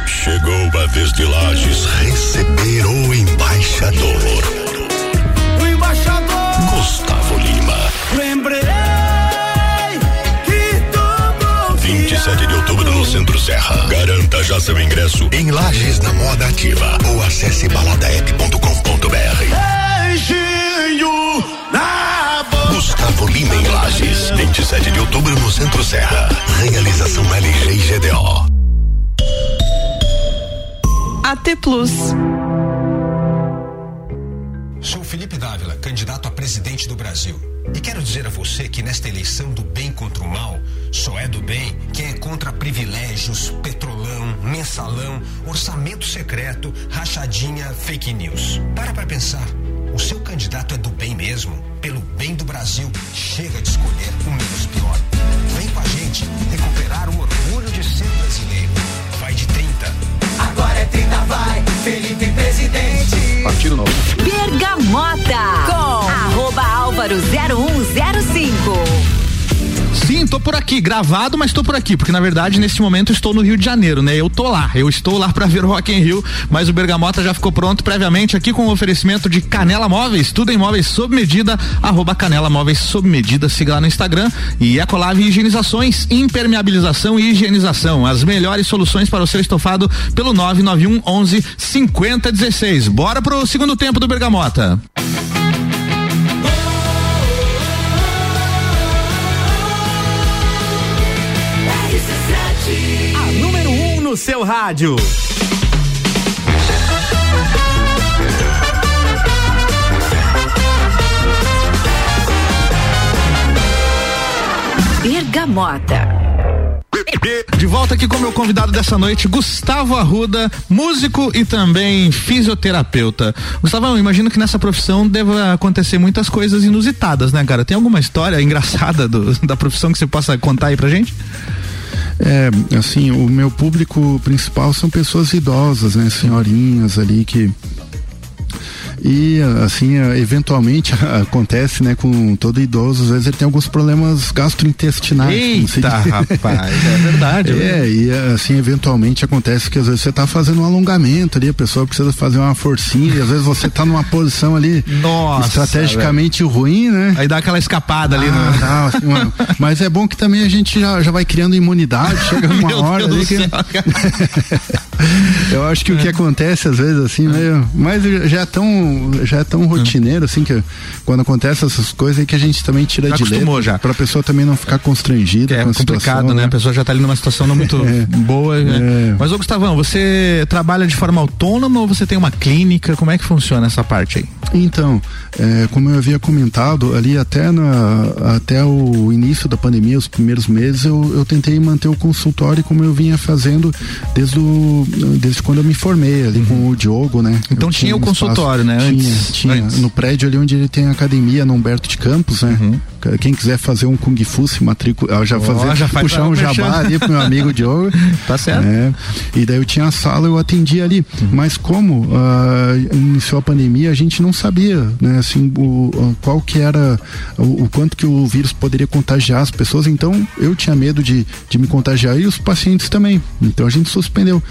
Speaker 7: Chegou a vez de Lages receber o embaixador.
Speaker 9: O embaixador.
Speaker 7: Gustavo Lima.
Speaker 9: Lembrei
Speaker 7: Centro Serra. Garanta já seu ingresso em Lages na Moda Ativa ou acesse baladaep.com.br.
Speaker 9: beijinho na boca.
Speaker 7: Gustavo Lima em Lages, 27 de outubro no Centro Serra. Realização LG e GDO.
Speaker 10: AT Plus.
Speaker 11: Sou Felipe Dávila, candidato a presidente do Brasil. E quero dizer a você que nesta eleição do bem contra o mal, só é do bem quem é contra privilégios, petrolão, mensalão, orçamento secreto, rachadinha, fake news. Para pra pensar. O seu candidato é do bem mesmo? Pelo bem do Brasil, chega de escolher o menos pior. 30,
Speaker 9: vai. Felipe presidente.
Speaker 2: Partido novo.
Speaker 1: Bergamota com arroba álvaro 0105.
Speaker 2: Sim, tô por aqui, gravado, mas tô por aqui, porque na verdade neste momento estou no Rio de Janeiro, né? Eu tô lá, eu estou lá [LAUGHS] para ver o Rock in Rio, mas o Bergamota já ficou pronto previamente aqui com o oferecimento de Canela Móveis, tudo em móveis sob medida, arroba Canela Móveis sob medida, siga lá no Instagram e Ecolave Higienizações, impermeabilização e higienização, as melhores soluções para o seu estofado pelo 991 11 5016. Bora pro segundo tempo do Bergamota.
Speaker 8: Seu rádio.
Speaker 1: Bergamota.
Speaker 2: De volta aqui com meu convidado dessa noite, Gustavo Arruda, músico e também fisioterapeuta. Gustavo, eu imagino que nessa profissão deva acontecer muitas coisas inusitadas, né, cara? Tem alguma história engraçada do- da profissão que você possa contar aí pra gente?
Speaker 4: É, assim, o meu público principal são pessoas idosas, né? Senhorinhas ali que. E assim, eh, eventualmente [LAUGHS] acontece, né, com todo idoso, às vezes ele tem alguns problemas gastrointestinais.
Speaker 2: Eita, rapaz, é verdade. [LAUGHS]
Speaker 4: É, e assim, eventualmente acontece que às vezes você tá fazendo um alongamento ali, a pessoa precisa fazer uma forcinha, e às vezes você tá numa posição ali
Speaker 2: Nossa,
Speaker 4: estrategicamente ruim, né?
Speaker 2: Aí dá aquela escapada ali,
Speaker 4: Ah,
Speaker 2: né?
Speaker 4: tá, assim, uma- [LAUGHS] mas é bom que também a gente já, já vai criando imunidade, chega uma
Speaker 2: Meu
Speaker 4: hora
Speaker 2: Deus
Speaker 4: ali
Speaker 2: do
Speaker 4: que. Eu acho que o que acontece às vezes assim, meio, mas já é tão já é tão rotineiro assim que quando acontece essas coisas aí que a gente também tira
Speaker 2: Já
Speaker 4: de letra,
Speaker 2: já.
Speaker 4: pra pessoa também não ficar constrangida
Speaker 2: É
Speaker 4: com
Speaker 2: complicado,
Speaker 4: situação,
Speaker 2: né? A pessoa já tá ali numa situação não muito [LAUGHS] boa. né? Mas, ô Gustavão, você trabalha de forma autônoma ou você tem uma clínica? Como é que funciona essa parte aí?
Speaker 4: Então, é, como eu havia comentado, ali até, na, até o início da pandemia, os primeiros meses, eu, eu tentei manter o consultório como eu vinha fazendo desde, o, desde quando eu me formei ali com o Diogo, né?
Speaker 2: Uhum. Então
Speaker 4: Eu
Speaker 2: tinha o
Speaker 4: um
Speaker 2: consultório, né?
Speaker 4: Tinha,
Speaker 2: Antes-
Speaker 4: tinha.
Speaker 2: antes.
Speaker 4: No prédio ali onde ele tem a academia, no Humberto de Campos, né?
Speaker 2: Uhum.
Speaker 4: Quem quiser fazer um Kung Fu, se matricular, já
Speaker 2: Ó,
Speaker 4: fazer,
Speaker 2: já faz
Speaker 4: puxar um jabá ali pro meu amigo [LAUGHS] Diogo.
Speaker 2: Tá certo.
Speaker 4: É, e daí eu tinha a sala, eu atendia ali. Mas como ah, iniciou a pandemia, a gente não sabia, né, assim, o, o- qual que era, o, o quanto que o vírus poderia contagiar as pessoas. Então eu tinha medo de, de me contagiar e os pacientes também. Então a gente suspendeu.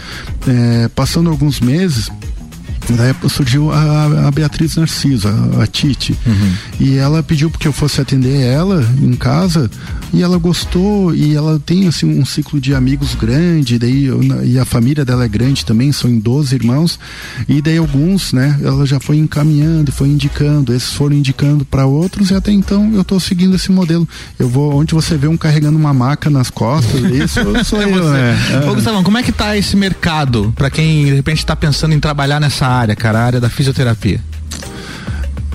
Speaker 4: É, passando alguns meses, Daí surgiu a, a Beatriz Narciso, a, a Tite. E ela pediu que eu fosse atender ela em casa e ela gostou e ela tem assim um ciclo de amigos grande, daí eu- e a família dela é grande também, são em 12 irmãos. E daí alguns, né, ela já foi encaminhando, foi indicando, esses foram indicando para outros e até então eu tô seguindo esse modelo. Eu vou onde você vê um carregando uma maca nas costas, isso sou [LAUGHS]
Speaker 2: É
Speaker 4: eu,
Speaker 2: você.
Speaker 4: né?
Speaker 2: Ô, Gustavão, como é que tá esse mercado pra quem de repente tá pensando em trabalhar nessa área, cara, a área da fisioterapia?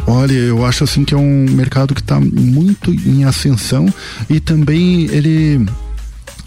Speaker 4: Olha, eu acho assim que é um mercado que está muito em ascensão e também ele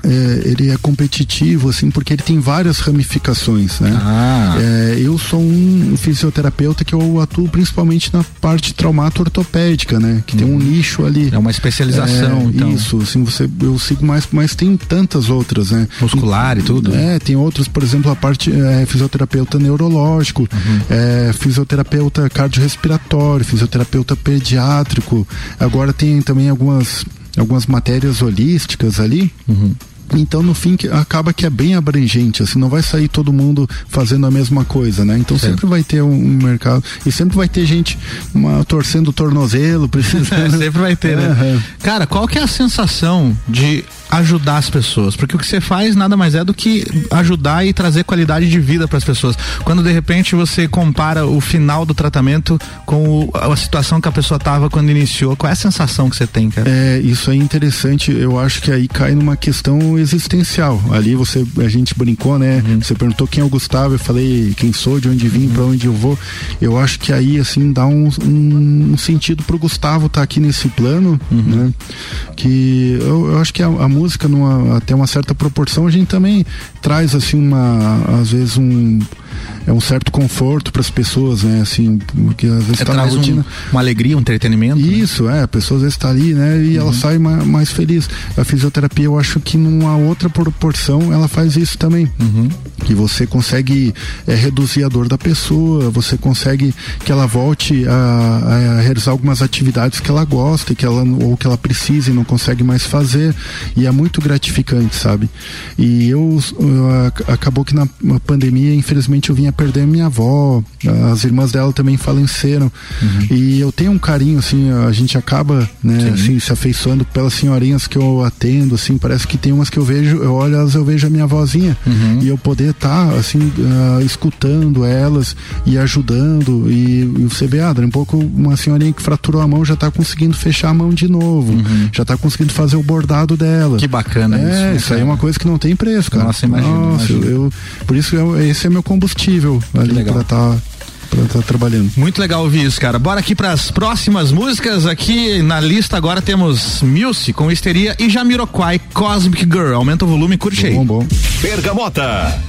Speaker 4: é, ele é competitivo assim porque ele tem várias ramificações, né?
Speaker 2: Ah.
Speaker 4: É, eu sou um fisioterapeuta que eu atuo principalmente na parte traumato-ortopédica, né? Que tem um nicho ali.
Speaker 2: É uma especialização,
Speaker 4: É,
Speaker 2: então.
Speaker 4: Isso, assim, você, eu sigo mais, mas tem tantas outras, né?
Speaker 2: Muscular e tudo.
Speaker 4: É, tem outros, por exemplo, a parte é, fisioterapeuta neurológico,
Speaker 2: Uhum.
Speaker 4: é, fisioterapeuta cardiorrespiratório, fisioterapeuta pediátrico. Agora tem também algumas, algumas matérias holísticas ali.
Speaker 2: Uhum.
Speaker 4: Então, no fim, que acaba que é bem abrangente, assim, não vai sair todo mundo fazendo a mesma coisa, né? Então sempre vai ter um, um mercado e sempre vai ter gente uma, torcendo o tornozelo, [LAUGHS] precisando. [LAUGHS]
Speaker 2: Sempre vai ter, né?
Speaker 4: Aham.
Speaker 2: Cara, qual que é a sensação de ajudar as pessoas? Porque o que você faz nada mais é do que ajudar e trazer qualidade de vida para as pessoas. Quando de repente você compara o final do tratamento com o- a situação que a pessoa tava quando iniciou, qual é a sensação que você tem, cara?
Speaker 4: É, isso é interessante. Eu acho que aí cai numa questão existencial. Ali você, a gente brincou, né?
Speaker 2: Uhum.
Speaker 4: Você perguntou quem é o Gustavo, eu falei quem sou, de onde vim, pra onde eu vou. Eu acho que aí, assim, dá um, um, um sentido pro Gustavo estar aqui nesse plano,
Speaker 2: Uhum.
Speaker 4: né? Que eu, eu acho que a, a música, numa, até uma certa proporção, a gente também traz, assim, uma, às vezes um é um certo conforto para as pessoas, né? Assim, porque às vezes
Speaker 2: Você
Speaker 4: tá na
Speaker 2: traz um-
Speaker 4: rotina.
Speaker 2: uma alegria, um entretenimento.
Speaker 4: Isso, é, a pessoa às vezes está ali, né? E ela sai ma- mais feliz. A fisioterapia, eu acho que numa outra proporção, ela faz isso também. Que você consegue é, reduzir a dor da pessoa, você consegue que ela volte a, a realizar algumas atividades que ela gosta, que ela, ou que ela precisa e não consegue mais fazer. E é muito gratificante, sabe? E eu, eu, ac- acabou que na pandemia, infelizmente, eu vinha perder minha avó, as irmãs dela também faleceram. E eu tenho um carinho, assim, a gente acaba, né, assim, se afeiçoando pelas senhorinhas que eu atendo, assim, parece que tem umas que eu vejo, eu olho elas, eu vejo a minha vozinha. E eu poder estar, assim, ah, escutando elas e ajudando. E, e você vê, um pouco uma senhorinha que fraturou a mão já tá conseguindo fechar a mão de novo. Já tá conseguindo fazer o bordado dela.
Speaker 2: Que bacana
Speaker 4: é,
Speaker 2: isso, né,
Speaker 4: Isso aí é uma coisa que não tem preço, cara.
Speaker 2: Nossa, imagino,
Speaker 4: Nossa,
Speaker 2: imagino.
Speaker 4: Eu, por isso eu- esse é meu combustível ali
Speaker 2: legal.
Speaker 4: pra estar pra tá trabalhando.
Speaker 2: Muito legal ouvir isso, cara. Bora aqui pras próximas músicas. Aqui na lista agora temos Muse com Histeria e Jamiroquai Cosmic Girl. Aumenta o volume, curte aí.
Speaker 4: Bom, bom.
Speaker 7: Bergamota.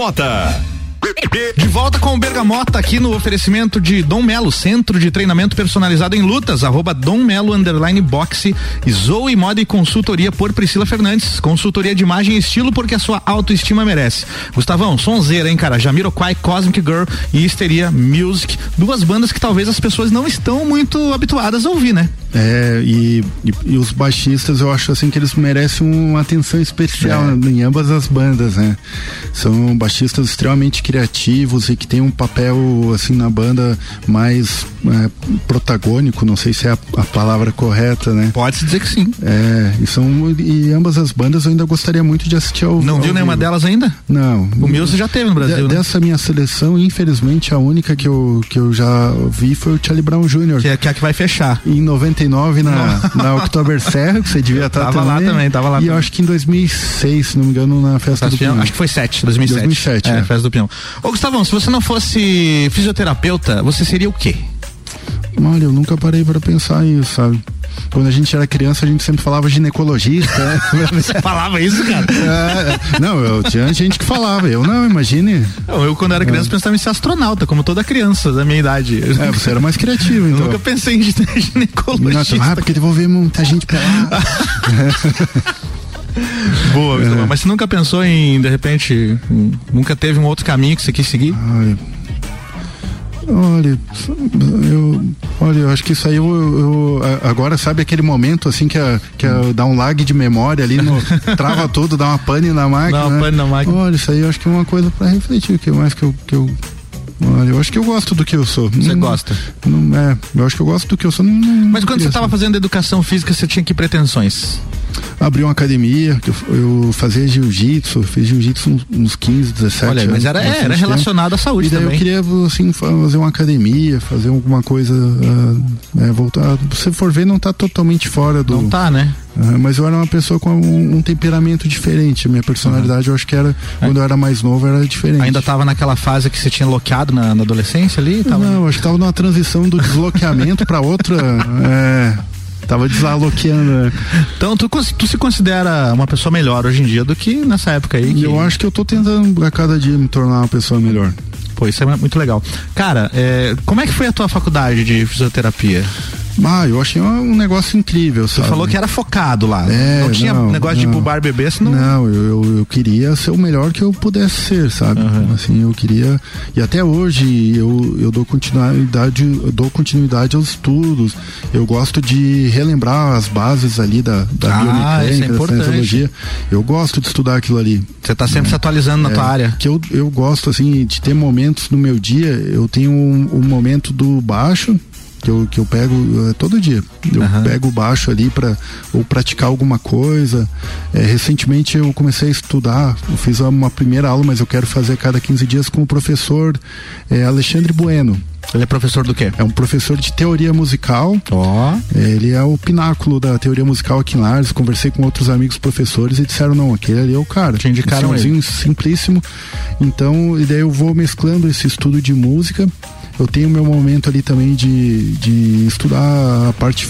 Speaker 1: Bergamota.
Speaker 2: Volta com o Bergamota aqui no oferecimento de Dom Melo, Centro de Treinamento Personalizado em Lutas, arroba Dom Melo Underline Boxe, e Zoe Moda e Consultoria por Priscila Fernandes, consultoria de imagem e estilo porque a sua autoestima merece. Gustavão, sonzeira, hein, cara? Jamiroquai, Cosmic Girl e Histeria Music, duas bandas que talvez as pessoas não estão muito habituadas a ouvir, né?
Speaker 4: É, e, e, e os baixistas eu acho assim que eles merecem uma atenção especial
Speaker 2: É.
Speaker 4: em ambas as bandas, né? São baixistas extremamente criativos e que têm um papel assim na banda mais é, protagônico, não sei se é a, a palavra correta, né?
Speaker 2: Pode-se dizer que sim.
Speaker 4: É, e são e ambas as bandas eu ainda gostaria muito de assistir ao
Speaker 2: Não
Speaker 4: ao
Speaker 2: viu nenhuma
Speaker 4: vivo.
Speaker 2: delas ainda?
Speaker 4: Não.
Speaker 2: O Mills já teve no Brasil,
Speaker 4: De-
Speaker 2: né?
Speaker 4: Dessa minha seleção, infelizmente, a única que eu, que eu já vi foi o Charlie Brown Jr.
Speaker 2: Que é, que é a que vai fechar.
Speaker 4: Em 99, na, [LAUGHS] na Oktober Serra, que você devia estar
Speaker 2: Tava lá também, tava lá
Speaker 4: E eu
Speaker 2: também.
Speaker 4: acho que em 2006, se não me engano, na Festa
Speaker 2: Festa
Speaker 4: do Pinhão.
Speaker 2: acho que foi 7, 2007.
Speaker 4: 2007,
Speaker 2: é,
Speaker 4: é.
Speaker 2: Festa do Peão. Ô, Gustavão, se você não fosse fisioterapeuta, você seria o quê?
Speaker 4: Olha, eu nunca parei pra pensar nisso, sabe? quando a gente era criança, a gente sempre falava ginecologista. né? [LAUGHS]
Speaker 2: Você falava isso, cara?
Speaker 4: É, não, eu tinha gente que falava. Eu não, imagine.
Speaker 2: Não, eu, quando era criança, pensava em ser astronauta, como toda criança da minha idade.
Speaker 4: É, você era mais criativo,
Speaker 2: Eu
Speaker 4: então.
Speaker 2: nunca pensei em ginecologista.
Speaker 4: Não, ah, porque devolver muita gente pra lá. [LAUGHS] [LAUGHS]
Speaker 2: Boa, Gustavo. mas você nunca pensou em, de repente, nunca teve um outro caminho que você quis seguir?
Speaker 4: Olha, olha, eu, olha, eu acho que isso aí eu, eu- agora sabe aquele momento assim que, a, que a- dá um lag de memória ali, no, [LAUGHS] trava tudo, dá uma pane na máquina.
Speaker 2: Dá uma
Speaker 4: né?
Speaker 2: pane na máquina.
Speaker 4: Olha, isso aí eu acho que é uma coisa pra refletir, o que mais que eu, que eu Olha, eu acho que eu gosto do que eu sou.
Speaker 2: Você gosta?
Speaker 4: Não, é, eu acho que eu gosto do que eu sou. Não, não-
Speaker 2: Mas quando você estava fazendo educação física, você tinha que pretensões?
Speaker 4: Abri uma academia, que eu, eu fazia jiu-jitsu, fiz jiu-jitsu uns, uns 15, 17
Speaker 2: Olha, mas
Speaker 4: anos,
Speaker 2: era- é,
Speaker 4: bastante
Speaker 2: era
Speaker 4: tempo.
Speaker 2: relacionado à saúde
Speaker 4: E daí
Speaker 2: também.
Speaker 4: eu queria, assim, fazer uma academia, fazer alguma coisa, ah, é, voltar. Se você for ver, não tá totalmente fora do.
Speaker 2: Não tá, né?
Speaker 4: Ah, mas eu era uma pessoa com um, um temperamento diferente. Minha personalidade, eu acho que era, quando eu era mais novo, era diferente.
Speaker 2: Ainda tava naquela fase que você tinha bloqueado na, na adolescência ali? Tava...
Speaker 4: Não, acho que tava numa transição do desloqueamento pra outra. [LAUGHS] É. Tava desaloqueando. né?
Speaker 2: Então tu, tu se considera uma pessoa melhor hoje em dia do que nessa época aí? Que...
Speaker 4: Eu acho que eu tô tentando a cada dia me tornar uma pessoa melhor.
Speaker 2: Pô, isso é muito legal. Cara, é, como é que foi a tua faculdade de fisioterapia?
Speaker 4: Ah, eu achei um, negócio incrível.
Speaker 2: Você falou que era focado lá.
Speaker 4: É,
Speaker 2: não tinha
Speaker 4: não,
Speaker 2: negócio de
Speaker 4: não.
Speaker 2: bubar bebê, senão.
Speaker 4: Não, eu, eu, eu queria ser o melhor que eu pudesse ser, sabe? Assim, eu queria. E até hoje eu, eu dou continuidade, eu dou continuidade aos estudos. Eu gosto de relembrar as bases ali da, da
Speaker 2: Ah, isso é
Speaker 4: biomecânica, da. Eu gosto de estudar aquilo ali.
Speaker 2: Você tá sempre se atualizando na
Speaker 4: É,
Speaker 2: tua área.
Speaker 4: Que eu, eu gosto, assim, de ter momentos no meu dia. Eu tenho um, um momento do baixo. Que eu, que eu pego eh, todo dia. Eu pego o baixo ali para ou praticar alguma coisa. Eh, recentemente eu comecei a estudar, eu fiz uma primeira aula, mas eu quero fazer cada 15 dias com o professor eh, Alexandre Bueno.
Speaker 2: Ele é professor do quê?
Speaker 4: É um professor de teoria musical.
Speaker 2: Ó.
Speaker 4: Ele é o pináculo da teoria musical aqui em Lares. Conversei com outros amigos professores e disseram: não, aquele ali é o cara.
Speaker 2: Te indicaram
Speaker 4: um senhorzinho simplíssimo. Então, e daí eu vou mesclando esse estudo de música. Eu tenho meu momento ali também de, de estudar a parte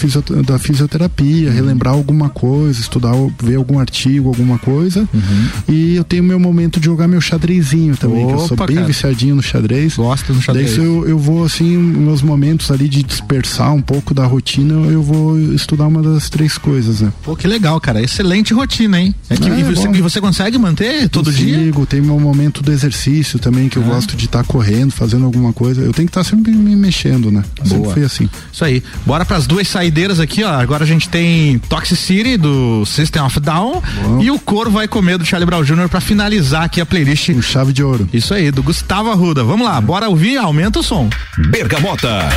Speaker 4: da
Speaker 2: Uhum.
Speaker 4: fisioterapia, relembrar alguma coisa, estudar, ver algum artigo, alguma coisa.
Speaker 2: Uhum.
Speaker 4: E eu tenho meu momento de jogar meu xadrezinho também, que eu sou
Speaker 2: Opa,
Speaker 4: bem
Speaker 2: cara.
Speaker 4: viciadinho no xadrez.
Speaker 2: Gosto do xadrez.
Speaker 4: Daí eu, eu vou assim, meus momentos ali de dispersar um pouco da rotina, eu vou estudar uma das três coisas, né?
Speaker 2: Pô, que legal, cara. Excelente rotina, hein? É que-
Speaker 4: É,
Speaker 2: e, você, e você consegue manter todo dia?
Speaker 4: Consigo, tem meu momento do exercício também, que eu gosto de estar correndo, fazendo alguma coisa. Eu tenho que estar sempre me mexendo, né? Sempre
Speaker 2: Boa.
Speaker 4: foi assim.
Speaker 2: Isso aí. Bora pras duas saideiras aqui, ó. Agora a gente tem Toxicity do System of Down e o Coro vai comer do Charlie Brown Jr. pra finalizar aqui a playlist.
Speaker 4: O chave de ouro.
Speaker 2: Isso aí, do Gustavo Arruda. Vamos lá, bora ouvir, aumenta o som.
Speaker 3: Bergamota.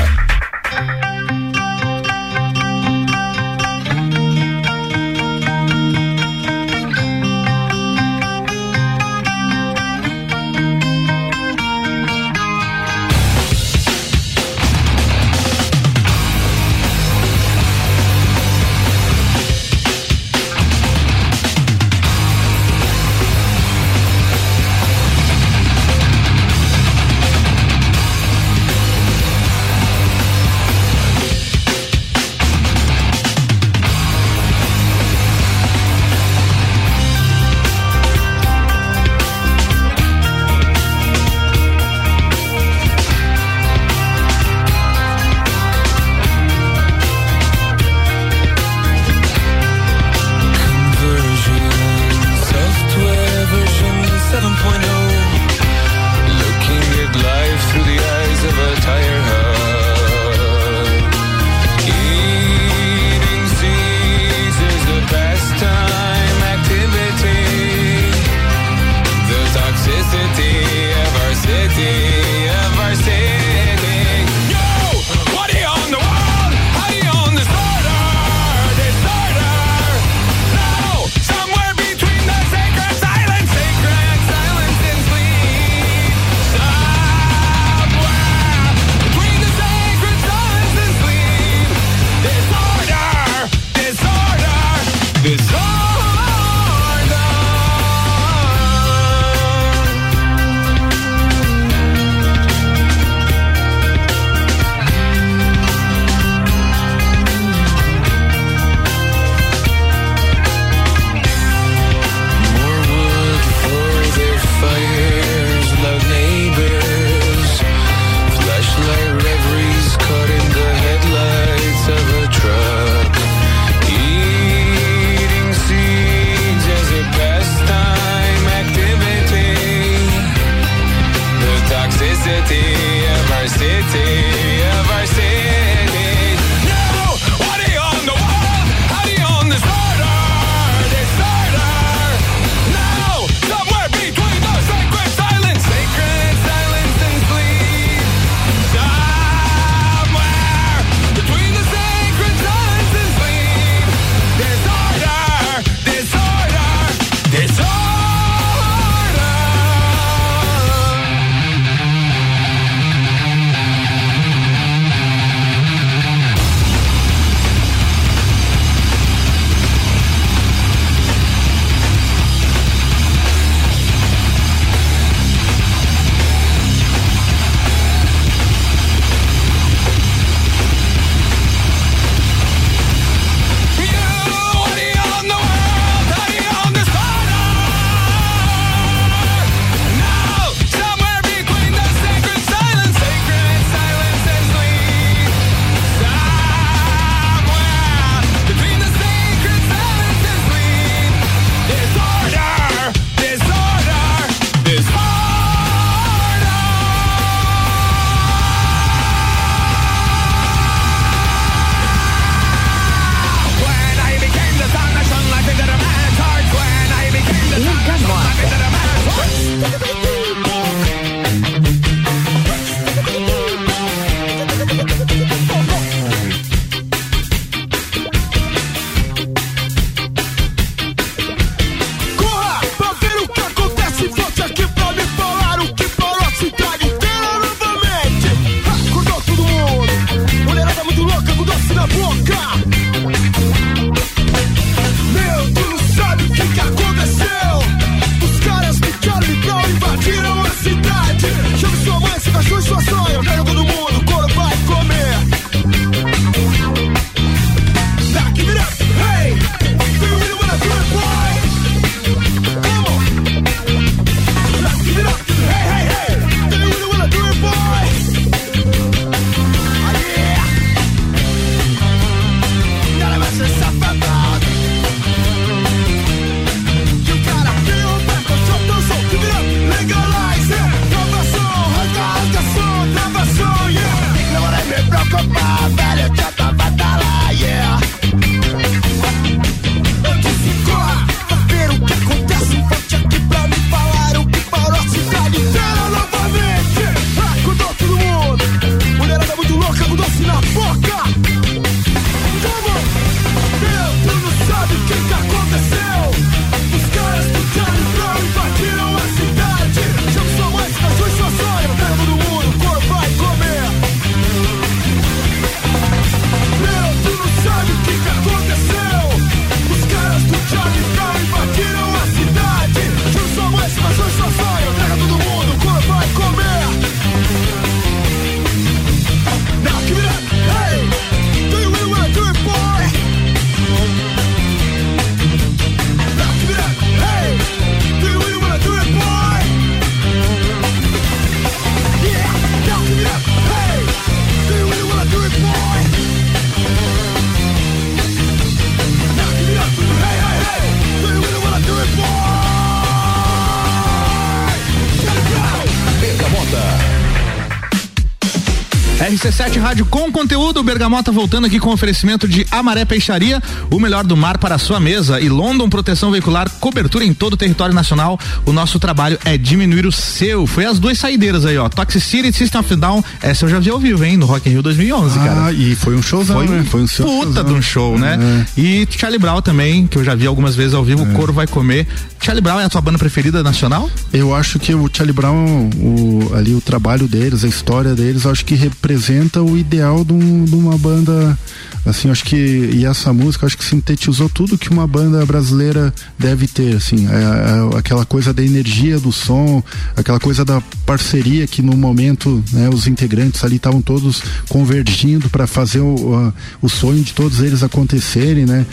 Speaker 2: Rádio com conteúdo, Bergamota voltando aqui com oferecimento de Amaré Peixaria, o melhor do mar para a sua mesa e London Proteção Veicular, cobertura em todo o território nacional. O nosso trabalho é diminuir o seu. Foi as duas saideiras aí, ó. Toxicity e System of Down. Essa eu já vi ao vivo, hein, no Rock in Rio 2011, cara.
Speaker 4: Ah, e foi um showzão,
Speaker 2: Foi
Speaker 4: né? Foi um show-
Speaker 2: puta
Speaker 4: showzão.
Speaker 2: de um show, né? E Charlie Brown também, que eu já vi algumas vezes ao vivo, o Coro Vai Comer. Charlie Brown é a tua banda preferida nacional?
Speaker 4: Eu acho que o Charlie Brown, o, ali o trabalho deles, a história deles, eu acho que representa o ideal de, um- de uma banda, assim, acho que e essa música, acho que sintetizou tudo que uma banda brasileira deve ter, assim, é- é aquela coisa da energia do som, aquela coisa da parceria que no momento, né, os integrantes ali estavam todos convergindo para fazer o, a- o sonho de todos eles acontecerem, né?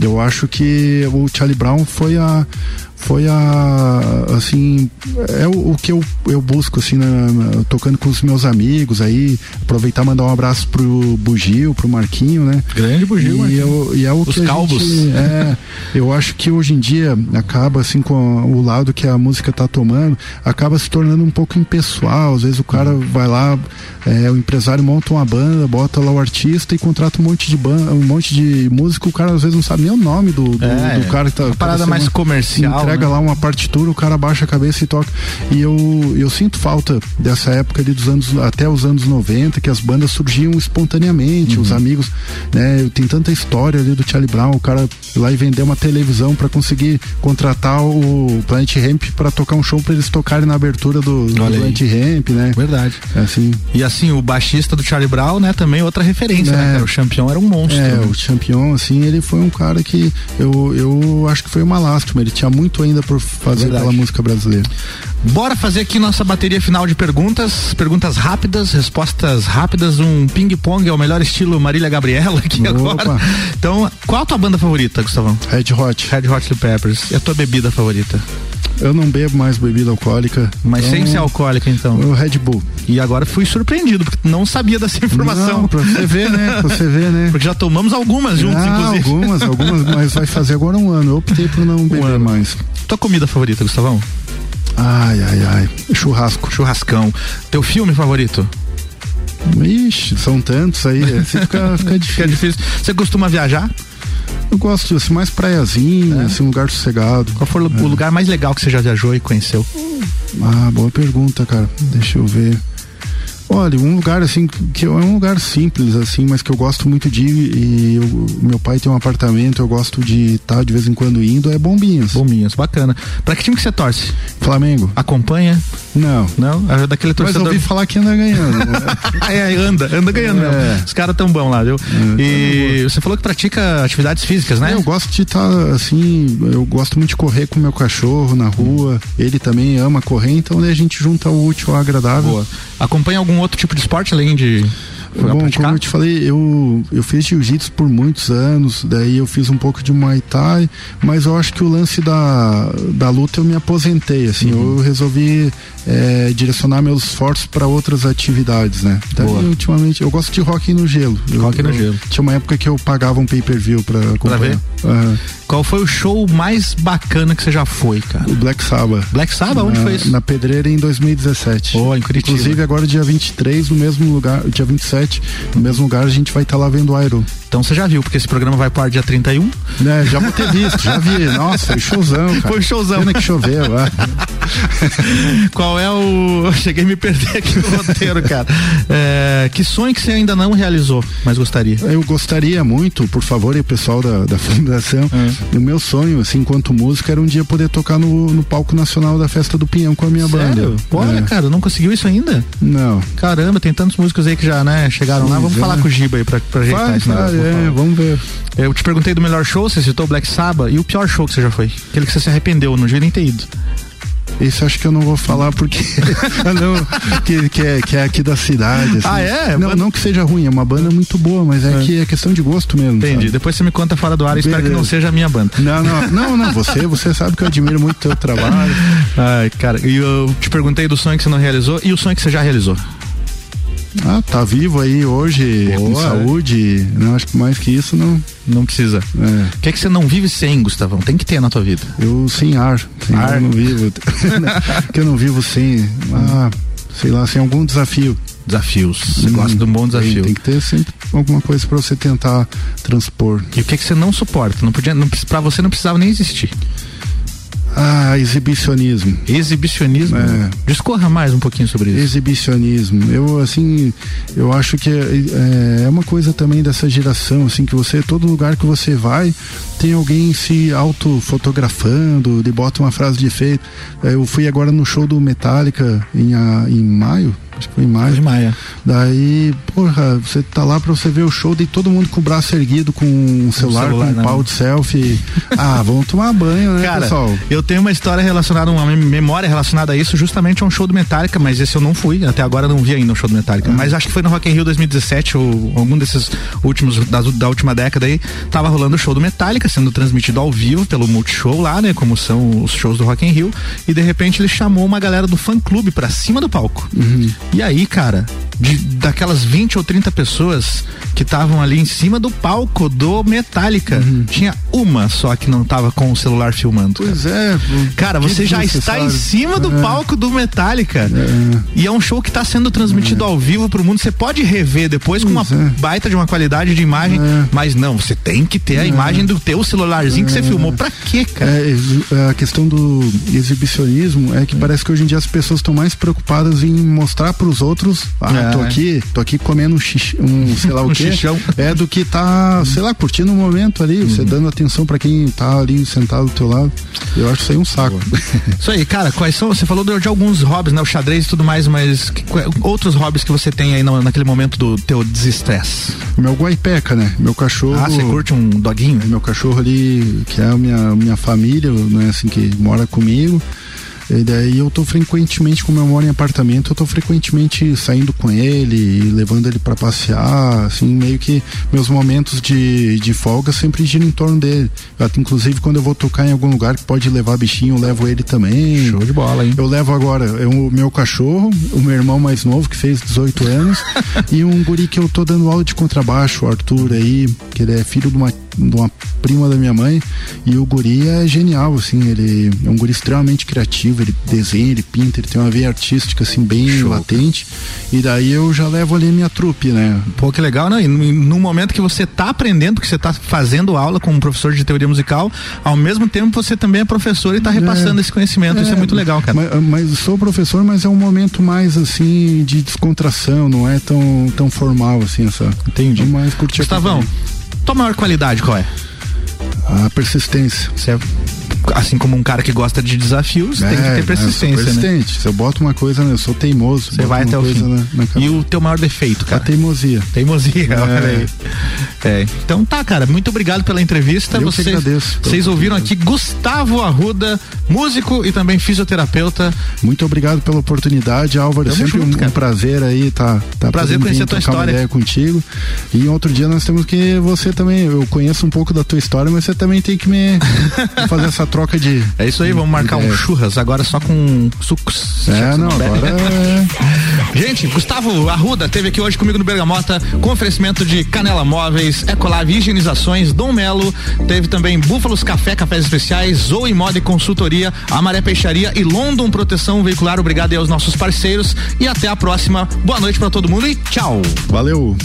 Speaker 4: Eu acho que o Charlie Brown foi a foi a assim é o, o que eu, eu busco assim na- na- tocando com os meus amigos aí aproveitar e mandar um abraço pro Bugio pro Marquinho né
Speaker 2: grande Bugio
Speaker 4: e,
Speaker 2: Marquinho.
Speaker 4: eu, e é o
Speaker 2: Os
Speaker 4: que a
Speaker 2: calvos.
Speaker 4: gente, é, eu acho que hoje em dia acaba assim com o lado que a música tá tomando acaba se tornando um pouco impessoal às vezes o cara vai lá é, o empresário monta uma banda bota lá o artista e contrata um monte de banda um monte de músico o cara às vezes não sabe nem o nome do, do,
Speaker 2: É,
Speaker 4: do cara que tá
Speaker 2: uma parada mais comercial,
Speaker 4: entrega
Speaker 2: né?
Speaker 4: lá uma partitura, o cara baixa a cabeça e toca. E eu, eu sinto falta dessa época ali dos anos, até os anos 90, que as bandas surgiam espontaneamente, os amigos, né? Tem tanta história ali do Charlie Brown, o cara ir lá e vender uma televisão para conseguir contratar o Planet Ramp para tocar um show para eles tocarem na abertura do, do. Planet Ramp, né?
Speaker 2: Verdade.
Speaker 4: Assim,
Speaker 2: E assim, o baixista do Charlie Brown, né, também outra referência,
Speaker 4: É.
Speaker 2: né, cara? O Champion era um monstro.
Speaker 4: É,
Speaker 2: né?
Speaker 4: o Champion, assim, ele foi um cara que eu, eu acho que foi uma lástima. Ele tinha muito ainda por fazer
Speaker 2: Verdade.
Speaker 4: pela música brasileira.
Speaker 2: Bora fazer aqui nossa bateria final de perguntas, perguntas rápidas, respostas rápidas, um ping-pong é o melhor estilo Marília Gabriela aqui
Speaker 4: Opa.
Speaker 2: agora. Então, qual a tua banda favorita, Gustavão?
Speaker 4: Red Hot.
Speaker 2: Red Hot Chili Peppers. E a tua bebida favorita?
Speaker 4: Eu não bebo mais bebida alcoólica.
Speaker 2: Mas
Speaker 4: então,
Speaker 2: sem ser alcoólica, então.
Speaker 4: O Red Bull.
Speaker 2: E agora fui surpreendido, porque não sabia dessa informação.
Speaker 4: Não, pra você ver, né? Pra você ver, né?
Speaker 2: Porque já tomamos algumas juntos,
Speaker 4: Ah,
Speaker 2: inclusive. Um
Speaker 4: algumas, algumas, mas vai fazer agora um ano. Eu optei por não beber mais.
Speaker 2: Tua comida favorita, Gustavão?
Speaker 4: Ai, ai, ai. Churrasco.
Speaker 2: Churrascão. Teu filme favorito?
Speaker 4: Ixi, são tantos aí. Assim fica, fica [LAUGHS] difícil.
Speaker 2: Fica difícil. Você costuma viajar?
Speaker 4: Eu gosto assim, mais praiazinha, assim, um lugar sossegado.
Speaker 2: Qual foi o o lugar mais legal que você já viajou e conheceu?
Speaker 4: Ah, boa pergunta, cara. Deixa eu ver. Olha, um lugar assim, que é um lugar simples, assim, mas que eu gosto muito de ir e eu- meu pai tem um apartamento, eu gosto de estar de vez em quando indo, é Bombinhas.
Speaker 2: Bombinhas, bacana. Pra que time que você torce?
Speaker 4: Flamengo.
Speaker 2: Acompanha?
Speaker 4: Não.
Speaker 2: Não? É daquele
Speaker 4: Mas
Speaker 2: torcedor.
Speaker 4: eu ouvi falar que anda ganhando. né? [LAUGHS]
Speaker 2: é, anda, anda ganhando
Speaker 4: É.
Speaker 2: mesmo. Os caras tão bons lá, viu? e você falou que pratica atividades físicas, né?
Speaker 4: Eu gosto de estar assim, eu gosto muito de correr com meu cachorro na rua. Ele também ama correr, então né, a gente junta o útil ao agradável.
Speaker 2: Boa. Acompanha algum outro tipo de esporte além de. Foi
Speaker 4: Bom,
Speaker 2: praticar?
Speaker 4: como eu te falei, eu, eu fiz jiu-jitsu por muitos anos, daí eu fiz um pouco de Muay Thai, mas eu acho que o lance da, da luta eu me aposentei, assim,
Speaker 2: Uhum.
Speaker 4: eu resolvi é, direcionar meus esforços para outras atividades, né? Daí,
Speaker 2: Boa.
Speaker 4: ultimamente, eu gosto de rock no gelo. Eu-
Speaker 2: Rock no
Speaker 4: eu-
Speaker 2: gelo.
Speaker 4: Tinha uma época que eu pagava um pay-per-view pra acompanhar.
Speaker 2: ver?
Speaker 4: Aham.
Speaker 2: Qual foi o show mais bacana que você já foi, cara?
Speaker 4: O Black Sabbath.
Speaker 2: Black Sabbath? Onde foi isso?
Speaker 4: Na Pedreira em 2017.
Speaker 2: Oh, em Curitiba.
Speaker 4: Inclusive agora dia 23, no mesmo lugar, dia 27, no mesmo lugar a gente vai estar lá vendo o Iron.
Speaker 2: Então você já viu, porque esse programa vai pro ar dia 31.
Speaker 4: Né, já vou ter visto, já vi. Nossa, foi showzão, cara.
Speaker 2: Foi showzão.
Speaker 4: Pena que choveu, ah. [LAUGHS]
Speaker 2: Qual é o. Cheguei a me perder aqui no roteiro, cara. É, Que sonho que você ainda não realizou, mas gostaria?
Speaker 4: Eu gostaria muito, por favor, e o pessoal da, da fundação,
Speaker 2: É.
Speaker 4: o meu sonho, assim, enquanto música, era um dia poder tocar no, no palco nacional da Festa do Pinhão com a minha
Speaker 2: Sério?
Speaker 4: banda.
Speaker 2: Olha,
Speaker 4: É.
Speaker 2: cara, não conseguiu isso ainda?
Speaker 4: Não.
Speaker 2: Caramba, tem tantos músicos aí que já, né, chegaram lá. Vamos
Speaker 4: é.
Speaker 2: falar com o Giba aí pra, pra ajeitar
Speaker 4: vai, é, vamos ver.
Speaker 2: Eu te perguntei do melhor show, você citou o Black Sabbath, e o pior show que você já foi? Aquele que você se arrependeu, não devia nem ter ido.
Speaker 4: Esse acho que eu não vou falar porque [LAUGHS] não, que, que, é, que é aqui da cidade. assim.
Speaker 2: Ah, é?
Speaker 4: Não, não que seja ruim, é uma banda muito boa, mas é, que é questão de gosto mesmo.
Speaker 2: Entendi.
Speaker 4: sabe?
Speaker 2: Depois você me conta fora do ar, espero que
Speaker 4: Beleza.
Speaker 2: não seja a minha banda.
Speaker 4: Não, não, não, não, você, você sabe que eu admiro muito o teu trabalho. [LAUGHS]
Speaker 2: Ai, cara, e eu te perguntei do sonho que você não realizou e o sonho que você já realizou.
Speaker 4: Ah, tá vivo aí hoje, com
Speaker 2: Boa,
Speaker 4: saúde. Não, acho que mais que isso não.
Speaker 2: Não precisa.
Speaker 4: É.
Speaker 2: O que é que você não vive sem, Gustavão? Tem que ter na tua vida.
Speaker 4: Eu sem ar. Sem ar,
Speaker 2: Ar.
Speaker 4: eu não vivo. [LAUGHS] que eu não vivo sem. Ah, sei lá, sem algum desafio.
Speaker 2: Desafios. Você gosta de um bom
Speaker 4: Tem,
Speaker 2: desafio.
Speaker 4: tem que ter sempre alguma coisa pra você tentar transpor.
Speaker 2: E o que é que você não suporta? Não podia, não, pra você não precisava nem existir.
Speaker 4: Ah, exibicionismo.
Speaker 2: Exibicionismo?
Speaker 4: É.
Speaker 2: Discorra mais um pouquinho sobre isso.
Speaker 4: Exibicionismo. Eu, assim, eu acho que é, é uma coisa também dessa geração, assim, que você, todo lugar que você vai, tem alguém se autofotografando, ele bota uma frase de efeito. É, Eu fui agora no show do Metallica em, a- em maio. Acho que foi em maio.
Speaker 2: Foi em maio.
Speaker 4: Daí, porra, você tá lá pra você ver o show, daí todo mundo com o braço erguido, com um celular,
Speaker 2: celular
Speaker 4: com um pau de selfie. ah, vamos tomar banho, né,
Speaker 2: Cara,
Speaker 4: pessoal?
Speaker 2: eu tenho uma história relacionada, uma mem- memória relacionada a isso, justamente a um show do Metallica, mas esse eu não fui, até agora não vi ainda o show do Metallica. Mas acho que foi no Rock in Rio 2017, ou algum desses últimos, da, da última década aí, tava rolando o show do Metallica, sendo transmitido ao vivo pelo Multishow lá, né, como são os shows do Rock in Rio, e de repente ele chamou uma galera do fã-clube pra cima do palco. E aí, cara, de- daquelas 20 ou 30 pessoas que estavam ali em cima do palco do Metallica, tinha uma só que não tava com o celular filmando. cara.
Speaker 4: Pois é.
Speaker 2: Cara, você já está em cima do
Speaker 4: É.
Speaker 2: palco do Metallica. E é um show que está sendo transmitido ao vivo pro mundo. Você pode rever depois com uma
Speaker 4: Pois é.
Speaker 2: baita de uma qualidade de imagem, mas não, você tem que ter a imagem do teu celularzinho que você filmou. Pra quê, cara?
Speaker 4: É, a questão do exibicionismo é que parece que hoje em dia as pessoas estão mais preocupadas em mostrar pros outros, ah,
Speaker 2: É.
Speaker 4: tô aqui, tô aqui comendo um, xixi, um [LAUGHS] sei lá o
Speaker 2: Um
Speaker 4: quê,
Speaker 2: xixão.
Speaker 4: é do que tá, sei lá, curtindo o momento ali, você dando atenção pra quem tá ali sentado do teu lado. Eu acho isso aí um saco. [LAUGHS]
Speaker 2: Isso aí, cara, quais são? Você falou de, de alguns hobbies, né? O xadrez e tudo mais, mas que- outros hobbies que você tem aí na- naquele momento do teu desestresse?
Speaker 4: Meu guaipeca, né? Meu cachorro.
Speaker 2: Ah, você curte um doguinho?
Speaker 4: Meu cachorro ali, que é a minha, minha família, né, assim, que mora comigo. E daí eu tô frequentemente, como eu moro em apartamento, eu tô frequentemente saindo com ele, e levando ele para passear, assim, meio que meus momentos de, de folga sempre giram em torno dele. Até, inclusive quando eu vou tocar em algum lugar que pode levar bichinho, eu levo ele também.
Speaker 2: Show de bola, hein?
Speaker 4: Eu levo agora é o meu cachorro, o meu irmão mais novo, que fez 18 anos, [LAUGHS] e um guri que eu tô dando aula de contrabaixo, o Arthur aí, que ele é filho de uma, de uma prima da minha mãe, e o guri é genial, assim, ele é um guri extremamente criativo, ele desenha, ele pinta, ele tem uma veia artística, assim, bem latente, e daí eu já levo ali a minha trupe, né?
Speaker 2: Pô, que legal, né? E no, momento que você tá aprendendo, que você tá fazendo aula com um professor de teoria musical, ao mesmo tempo você também é professor e tá repassando esse conhecimento. Isso é muito legal, cara.
Speaker 4: Mas, mas sou professor, mas é um momento mais assim de descontração, não é tão, tão formal assim essa.
Speaker 2: Entendi.
Speaker 4: É mais curtir
Speaker 2: Gustavão. Tua maior qualidade qual é?
Speaker 4: A persistência.
Speaker 2: É assim como um cara que gosta de desafios, tem que
Speaker 4: É,
Speaker 2: ter
Speaker 4: né,
Speaker 2: persistência,
Speaker 4: eu sou
Speaker 2: né?
Speaker 4: persistente. Se eu boto uma coisa, né, eu sou teimoso.
Speaker 2: Você vai até o fim.
Speaker 4: na- na
Speaker 2: e o teu maior defeito, cara?
Speaker 4: A teimosia.
Speaker 2: Teimosia,
Speaker 4: É.
Speaker 2: olha aí. É, então tá, cara, muito obrigado pela entrevista.
Speaker 4: Eu que
Speaker 2: vocês,
Speaker 4: agradeço pela
Speaker 2: Vocês ouviram aqui Gustavo Arruda, músico e também fisioterapeuta.
Speaker 4: Muito obrigado pela oportunidade, Álvaro.
Speaker 2: Tamo
Speaker 4: sempre
Speaker 2: junto,
Speaker 4: um, um prazer aí tá, tá
Speaker 2: Prazer conhecer
Speaker 4: vir
Speaker 2: a tua história.
Speaker 4: ideia contigo. E outro dia nós temos que você também, eu conheço um pouco da tua história, mas você também tem que me [LAUGHS] fazer essa troca de
Speaker 2: É isso aí, vamos marcar um churras agora só com sucos.
Speaker 4: É, não, agora é...
Speaker 2: Gente, Gustavo Arruda teve aqui hoje comigo no Bergamota com oferecimento de Canela Móveis, Ecolave Higienizações, Dom Melo, teve também Búfalos Café, Cafés Especiais, Zoe Moda e Consultoria, Amaré Peixaria e London Proteção Veicular. Obrigado aí aos nossos parceiros e até a próxima. Boa noite pra todo mundo e tchau.
Speaker 4: Valeu.